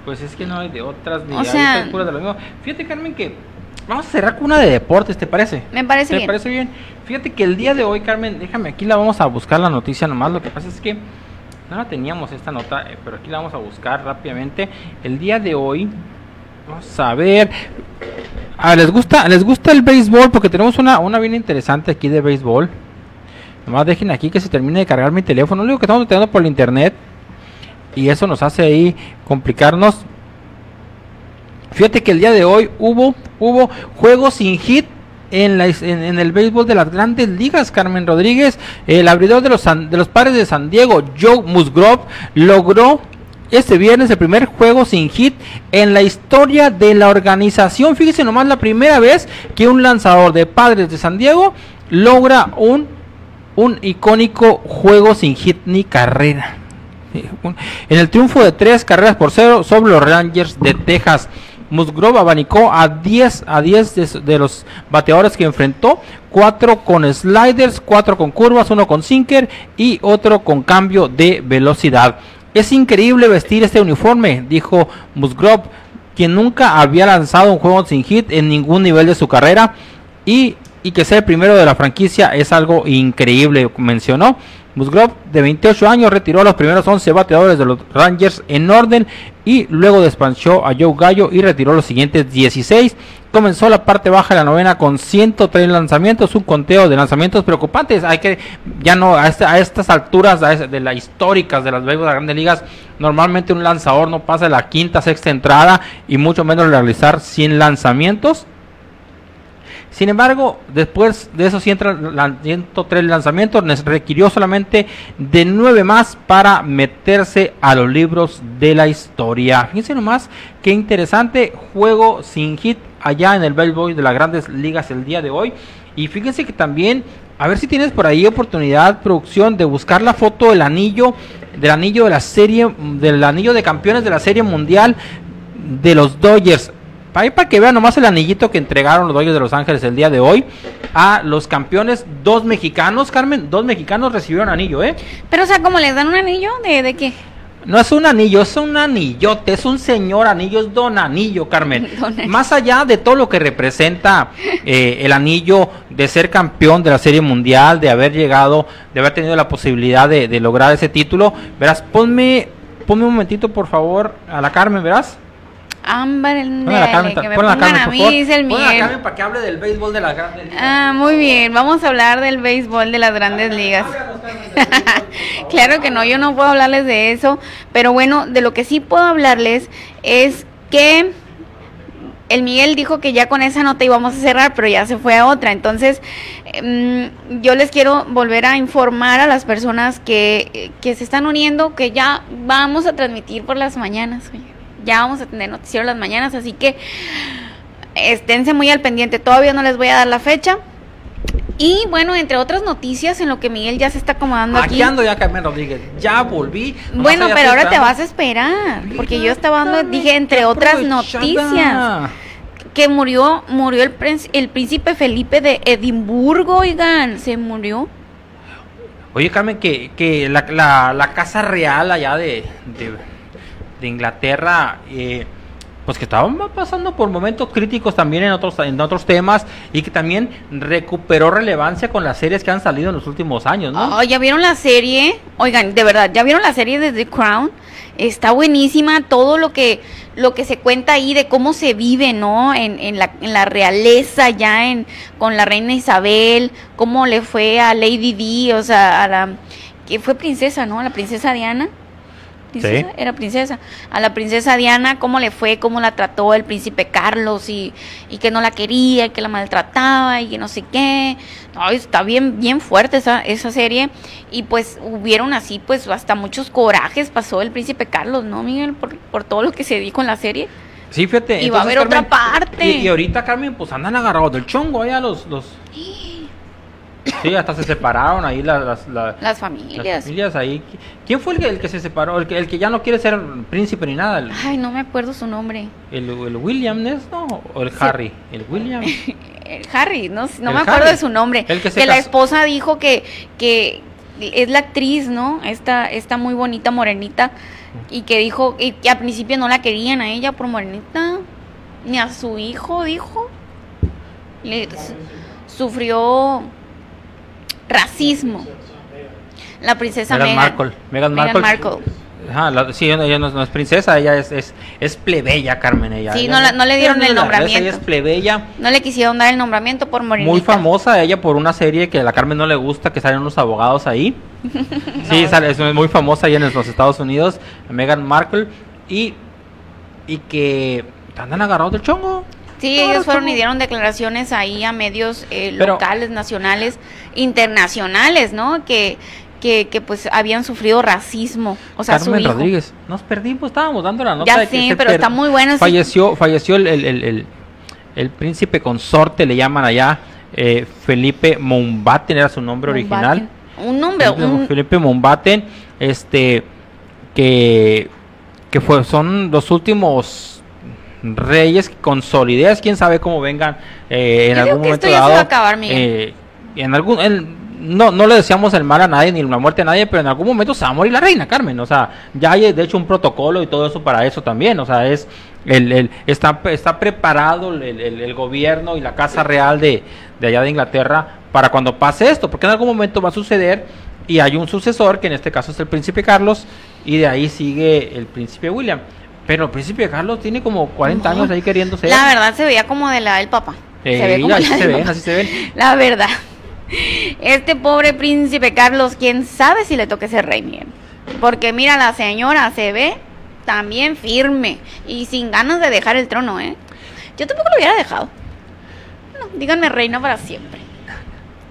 Pues es que no hay de otras ni O sea- de lo mismo. Fíjate, Carmen, que vamos a cerrar con una de deportes, ¿te parece? Me parece ¿Te bien. parece bien? Fíjate que el día de hoy, Carmen, déjame, aquí la vamos a buscar la noticia nomás. Lo que pasa es que no la teníamos esta nota, eh, pero aquí la vamos a buscar rápidamente. El día de hoy, vamos a ver. Ah, ¿les gusta, les gusta el béisbol? Porque tenemos una, una bien interesante aquí de béisbol. Nomás dejen aquí que se termine de cargar mi teléfono. Lo único que estamos teniendo por el internet. Y eso nos hace ahí complicarnos. Fíjate que el día de hoy hubo, hubo juegos sin hit en, la, en, el béisbol de las grandes ligas. Carmen Rodríguez, el abridor de los, de los padres de San Diego, Joe Musgrove, logró este viernes el primer juego sin hit en la historia de la organización. Fíjese nomás la primera vez que un lanzador de padres de San Diego logra un, un icónico juego sin hit ni carrera. En el triunfo de tres carreras por cero sobre los Rangers de Texas. Musgrove abanicó a 10 a 10 de, los bateadores que enfrentó, cuatro con sliders, cuatro con curvas, uno con sinker y otro con cambio de velocidad. Es increíble vestir este uniforme, dijo Musgrove, quien nunca había lanzado un juego sin hit en ningún nivel de su carrera y, y que sea el primero de la franquicia es algo increíble, mencionó. Musgrove, de 28 años, retiró a los primeros 11 bateadores de los Rangers en orden y luego despachó a Joe Gallo y retiró los siguientes 16. Comenzó la parte baja de la novena con 103 lanzamientos, un conteo de lanzamientos preocupantes. Hay que, ya no, a, esta- a estas alturas de las históricas de las béisbol de las grandes ligas, normalmente un lanzador no pasa de la quinta, sexta entrada y mucho menos realizar 100 lanzamientos. Sin embargo, después de esos 100 lan- 103 lanzamientos, requirió solamente de 9 más para meterse a los libros de la historia. Fíjense nomás qué interesante juego sin hit allá en el béisbol de las grandes ligas el día de hoy. Y fíjense que también, a ver si tienes por ahí oportunidad, producción, de buscar la foto del anillo, del anillo de la serie, del anillo de campeones de la serie mundial de los Dodgers. Ahí para que vean nomás el anillito que entregaron los Dodgers de Los Ángeles el día de hoy a los campeones, dos mexicanos, Carmen, dos mexicanos recibieron anillo, ¿eh? Pero, o sea, como les dan un anillo, ¿de, de qué? No es un anillo, es un anillote, es un señor anillo, es don anillo, Carmen. Don anillo. Más allá de todo lo que representa eh, el anillo de ser campeón de la Serie Mundial, de haber llegado, de haber tenido la posibilidad de, de lograr ese título, verás, ponme, ponme un momentito, por favor, a la Carmen, verás. Ámbar, a la Carmen, que me pongan Carmen, a mí, dice el Miguel. Carmen para que hable del béisbol de las grandes ligas. Ah, muy bien, vamos a hablar del béisbol de las grandes ligas. claro que no, yo no puedo hablarles de eso, pero bueno, de lo que sí puedo hablarles es que el Miguel dijo que ya con esa nota íbamos a cerrar, pero ya se fue a otra. Entonces, em, yo les quiero volver a informar a las personas que, que se están uniendo que ya vamos a transmitir por las mañanas. oye. Ya vamos a tener noticiero las mañanas, así que esténse muy al pendiente. Todavía no les voy a dar la fecha. Y bueno, entre otras noticias, en lo que Miguel ya se está acomodando aquí. Aquí ando ya, Carmen Rodríguez. Ya volví. Bueno, pero ahora te vas a esperar, porque yo estaba dando, dije, entre otras noticias, que murió, murió el, el príncipe Felipe de Edimburgo, oigan, se murió. Oye, Carmen, que, que la, la, la casa real allá de, de, de Inglaterra, eh, pues que estaban pasando por momentos críticos también en otros en otros temas y que también recuperó relevancia con las series que han salido en los últimos años, ¿no? Oh, ¿Ya vieron la serie? Oigan, de verdad, ¿ya vieron la serie de The Crown? Está buenísima todo lo que lo que se cuenta ahí de cómo se vive, ¿no? En, en, la, en la realeza ya en con la reina Isabel, cómo le fue a Lady Di, o sea, a la que fue princesa, ¿no? La princesa Diana. ¿Princesa? Sí. Era princesa. A la princesa Diana, cómo le fue, cómo la trató el príncipe Carlos y, y que no la quería, que la maltrataba y que no sé qué. No, está bien, bien fuerte esa, esa serie. Y pues hubieron así, pues hasta muchos corajes pasó el príncipe Carlos, ¿no, Miguel? Por, por todo lo que se dijo en la serie. Sí, fíjate. Y va a haber otra parte. Y, y ahorita, Carmen, pues andan agarrados del chongo allá los... los... Sí, hasta se separaron ahí las, las, la- Las las familias. familias ahí. ¿Quién fue el que, el que se separó? El que, el que ya no quiere ser príncipe ni nada. El, Ay, no me acuerdo su nombre. el, el William, ¿es, no? ¿O el Sí. Harry? El William. Eh, Harry, no, no El me acuerdo Harry. de su nombre. El que que se la casó. esposa dijo que, que es la actriz, ¿no? Esta, esta muy bonita morenita. Y que dijo y que al principio no la querían a ella por morenita. Ni a su hijo, dijo. Le, su- sufrió racismo. La princesa Meghan Meghan. Markle. Meghan Meghan Markle. Markle. Ajá, la- sí, ella no, es- no es princesa, ella es, es, es plebeya, Carmen. Ella, Sí, Ella no la- no le dieron el nombramiento. Ella es plebeya. No le quisieron dar el nombramiento por morenita. Muy famosa ella por una serie que a la Carmen no le gusta, que salen unos abogados ahí. Sí, sale- es muy famosa ahí en los Estados Unidos, Meghan Markle. Y, y que andan agarrados del chongo. Sí, Claro, ellos fueron y dieron declaraciones ahí a medios eh, Pero- locales, nacionales, internacionales, ¿no? Que, que, que pues habían sufrido racismo. O sea, Carmen su hijo. Rodríguez. Nos perdimos, estábamos dando la nota Ya de que se pero está muy buena, sí. Falleció, falleció el, el, el, el- el príncipe consorte, le llaman allá, eh, Felipe Mountbatten era su nombre original. Un nombre, Felipe, un, Felipe Mountbatten, este, que, que fue, son los últimos reyes con solidez, quién sabe cómo vengan eh, en Yo algún momento dado. va a acabar, Miguel. eh, en algún, en- no, no le deseamos el mal a nadie ni la muerte a nadie, pero en algún momento se va a morir la reina, Carmen. O sea, ya hay de hecho un protocolo y todo eso para eso también. O sea, es el, el- está, está preparado el, el- el gobierno y la casa real de, de allá de Inglaterra para cuando pase esto, porque en algún momento va a suceder y hay un sucesor, que en este caso es el príncipe Carlos, y de ahí sigue el príncipe William. Pero el príncipe Carlos tiene como 40 años ahí queriendo ser. la verdad se veía como de la del papá. Eh, se ve como así la se ven, papá. así se ven. La verdad. Este pobre príncipe Carlos, quién sabe si le toque ser rey, Miguel. Porque mira, la señora se ve también firme y sin ganas de dejar el trono, ¿eh? Yo tampoco lo hubiera dejado. No, díganme reina para siempre.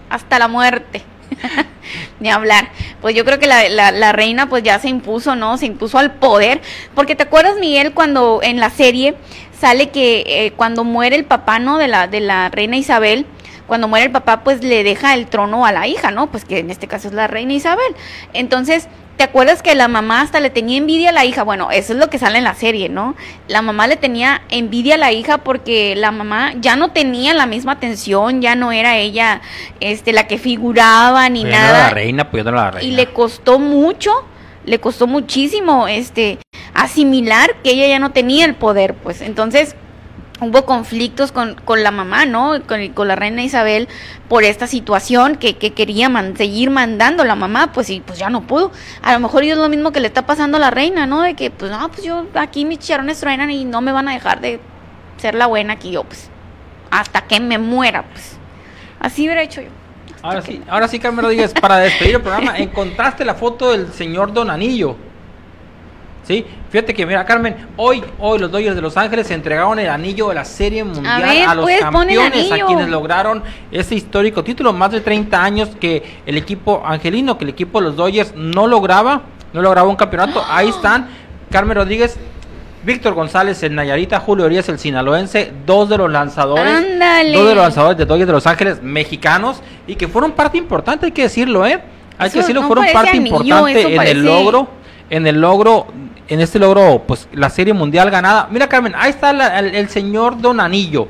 Hasta la muerte. Ni hablar. Pues yo creo que la, la- la reina pues ya se impuso, ¿no? Se impuso al poder. Porque te acuerdas, Miguel, cuando en la serie sale que eh, cuando muere el papá, ¿no? De la, de la reina Isabel, cuando muere el papá, pues le deja el trono a la hija, ¿no? Pues que en este caso es la reina Isabel. Entonces, ¿te acuerdas que la mamá hasta le tenía envidia a la hija? Bueno, eso es lo que sale en la serie, ¿no? La mamá le tenía envidia a la hija porque la mamá ya no tenía la misma atención, ya no era ella este la que figuraba ni a nada la reina, a la reina. y le costó mucho, le costó muchísimo este asimilar que ella ya no tenía el poder, pues entonces hubo conflictos con, con la mamá, ¿no? Con, con la reina Isabel por esta situación que, que quería man- seguir mandando la mamá, pues y pues ya no pudo. A lo mejor es lo mismo que le está pasando a la reina, ¿no? De que pues no, pues yo aquí mis chicharrones truenan y no me van a dejar de ser la buena que yo, pues hasta que me muera, pues. Así hubiera hecho yo. Ahora sí, ahora sí, Carmen Rodríguez, para despedir el programa, encontraste la foto del señor Don Anillo. Sí, fíjate que mira, Carmen, hoy, hoy los Dodgers de Los Ángeles entregaron el anillo de la Serie Mundial a, ver, los pues, campeones, a quienes lograron ese histórico título, más de 30 años que el equipo angelino, que el equipo de los Dodgers no lograba, no lograba un campeonato. Ahí están, Carmen Rodríguez, Víctor González, el Nayarita, Julio Urias, el sinaloense, dos de los lanzadores, Ándale. dos de los lanzadores de Dodgers de Los Ángeles, mexicanos, y que fueron parte importante, hay que decirlo, ¿eh? Hay que decirlo, no fueron parte anillo, importante en parece- el logro, en el logro, en este logro, pues la serie mundial ganada. Mira, Carmen, ahí está la- el, el señor Don Anillo.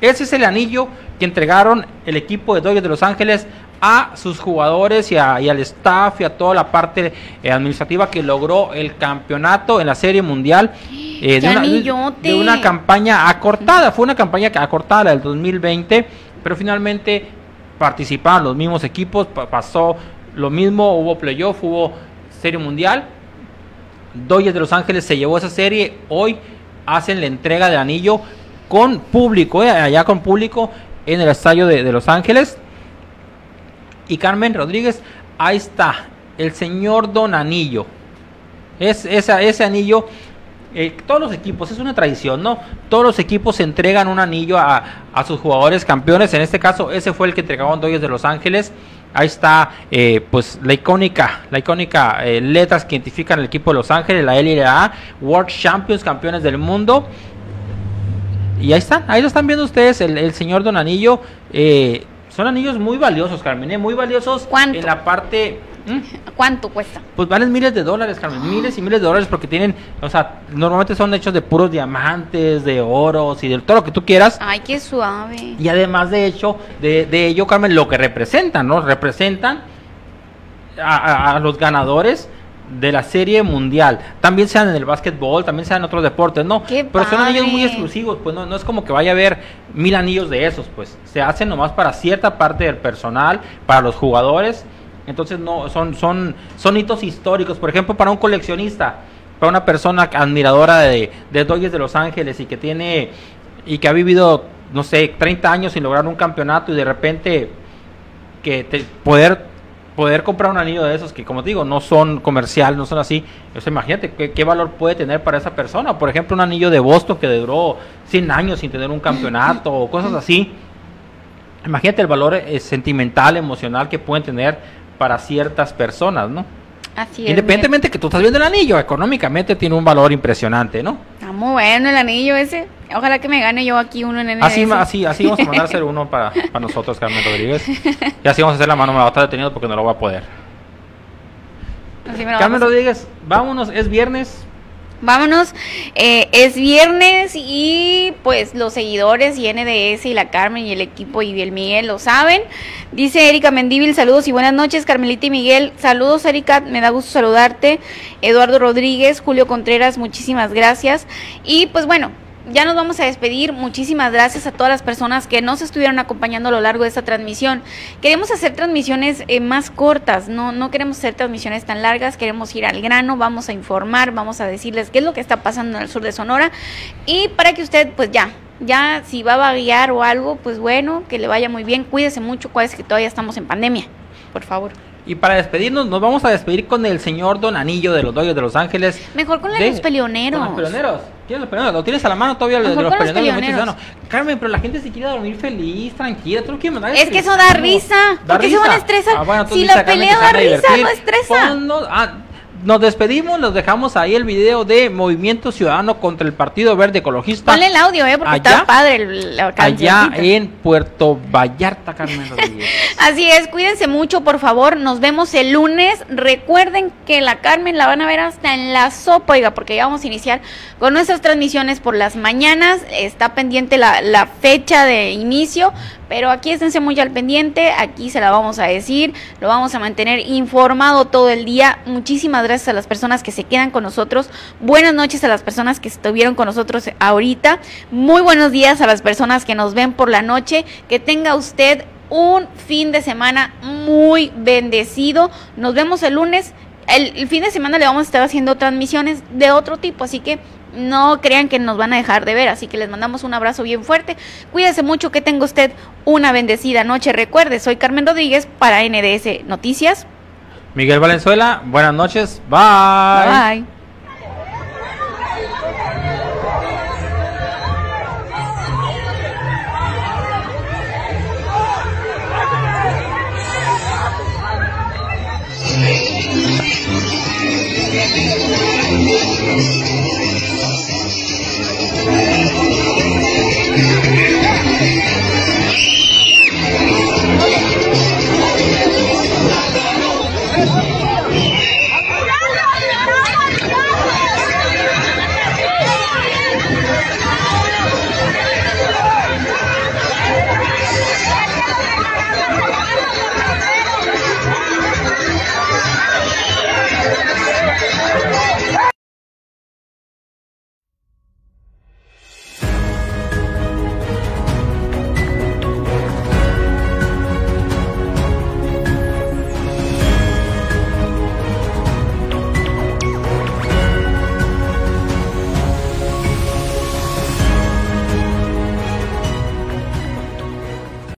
Ese es el anillo que entregaron el equipo de Dodgers de Los Ángeles a sus jugadores y, a- y al staff y a toda la parte eh, administrativa que logró el campeonato en la serie mundial. eh, ¡Qué de, una, de- campaña acortada. Fue una campaña que- acortada la del 2020, pero finalmente participaron los mismos equipos, pa- pasó lo mismo, hubo playoff, hubo serie mundial. Dodgers de Los Ángeles se llevó esa serie, hoy hacen la entrega del anillo con público, eh, allá con público en el estadio de, Los Ángeles. Y Carmen Rodríguez, ahí está, el señor Don Anillo. Es, ese anillo, eh, todos los equipos, es una tradición, ¿no? Todos los equipos entregan un anillo a, a sus jugadores campeones. En este caso, ese fue el que entregaban Dodgers de Los Ángeles. Ahí está, eh, pues, la icónica, la icónica eh, letras que identifican el equipo de Los Ángeles, la L y la A, World Champions, campeones del mundo. Y ahí están, ahí lo están viendo ustedes, el, el señor Don Anillo. eh, son anillos muy valiosos, Carmen, eh, muy valiosos ¿Cuánto? en la parte... ¿Cuánto cuesta? Pues valen miles de dólares, Carmen, miles y miles de dólares porque tienen, o sea, normalmente son hechos de puros diamantes, de oros y de todo lo que tú quieras. Ay, qué suave. Y además de hecho, de, de ello, Carmen, lo que representan, ¿no? Representan a, a- a los ganadores de la serie mundial. También sean en el básquetbol, también sean en otros deportes, ¿no? ¡Qué Pero son anillos muy exclusivos, pues no, no es como que vaya a haber mil anillos de esos, pues se hacen nomás para cierta parte del personal, para los jugadores. Entonces no son son son hitos históricos, por ejemplo, para un coleccionista, para una persona admiradora de de Dodgers de Los Ángeles y que tiene y que ha vivido no sé, 30 años sin lograr un campeonato y de repente que te- poder poder comprar un anillo de esos que como te digo no son comercial no son así o imagínate qué, qué valor puede tener para esa persona. Por ejemplo un anillo de Boston que duró 100 años sin tener un campeonato o cosas así. Imagínate el valor eh, sentimental emocional que pueden tener para ciertas personas no Así es. independientemente que tú estás viendo el anillo económicamente tiene un valor impresionante no. Está muy bueno el anillo ese. Ojalá que me gane yo aquí uno en NDS. Así, así, así vamos a mandar a hacer uno para, para nosotros, Carmen Rodríguez. Y así vamos a hacer la mano, me va a estar detenido porque no lo voy a poder. Así me lo Carmen vamos Rodríguez, vámonos, es viernes. Vámonos, eh, es viernes y pues los seguidores y NDS y la Carmen y el equipo y el Miguel lo saben. Dice Erika Mendíbil, saludos y buenas noches, Carmelita y Miguel. Saludos Erika, me da gusto saludarte. Eduardo Rodríguez, Julio Contreras, muchísimas gracias. Y pues bueno, ya nos vamos a despedir. Muchísimas gracias a todas las personas que nos estuvieron acompañando a lo largo de esta transmisión. Queremos hacer transmisiones eh, más cortas, no, no queremos hacer transmisiones tan largas, queremos ir al grano, vamos a informar, vamos a decirles qué es lo que está pasando en el sur de Sonora y para que usted pues ya, ya si va a vaguear o algo, pues bueno, que le vaya muy bien, cuídese mucho, cuál que todavía estamos en pandemia, por favor. Y para despedirnos, nos vamos a despedir con el señor Don Anillo de los Dodgers de Los Ángeles. Mejor con de los peleoneros. Con los peleoneros. ¿Tienes los peleoneros? ¿Lo tienes a la mano todavía de los con peleoneros? Carmen, pero la gente se quiere dormir feliz, tranquila. Tú no quieres mandar Es que eso da risa. ¿Por qué se van a estresar? Ah, bueno, Si la pelea da risa, no estresa. Ponnos- ah, nos despedimos, los dejamos ahí el video de Movimiento Ciudadano contra el Partido Verde Ecologista. Ponle el audio, eh, porque Allá- está padre el- la Allá en Puerto Vallarta, Carmen Rodríguez. Así es, cuídense mucho, por favor. Nos vemos el lunes. Recuerden que la Carmen la van a ver hasta en la sopa, oiga, porque ya vamos a iniciar con nuestras transmisiones por las mañanas. Está pendiente la, la fecha de inicio, pero aquí esténse muy al pendiente. Aquí se la vamos a decir, lo vamos a mantener informado todo el día. Muchísimas gracias a las personas que se quedan con nosotros. Buenas noches a las personas que estuvieron con nosotros ahorita. Muy buenos días a las personas que nos ven por la noche. Que tenga usted un fin de semana muy bendecido. Nos vemos el lunes. El, el fin de semana le vamos a estar haciendo transmisiones de otro tipo, así que no crean que nos van a dejar de ver, así que les mandamos un abrazo bien fuerte. Cuídese mucho, que tenga usted una bendecida noche. Recuerde, soy Carmen Rodríguez para NDS Noticias. Miguel Valenzuela, buenas noches. Bye. Bye.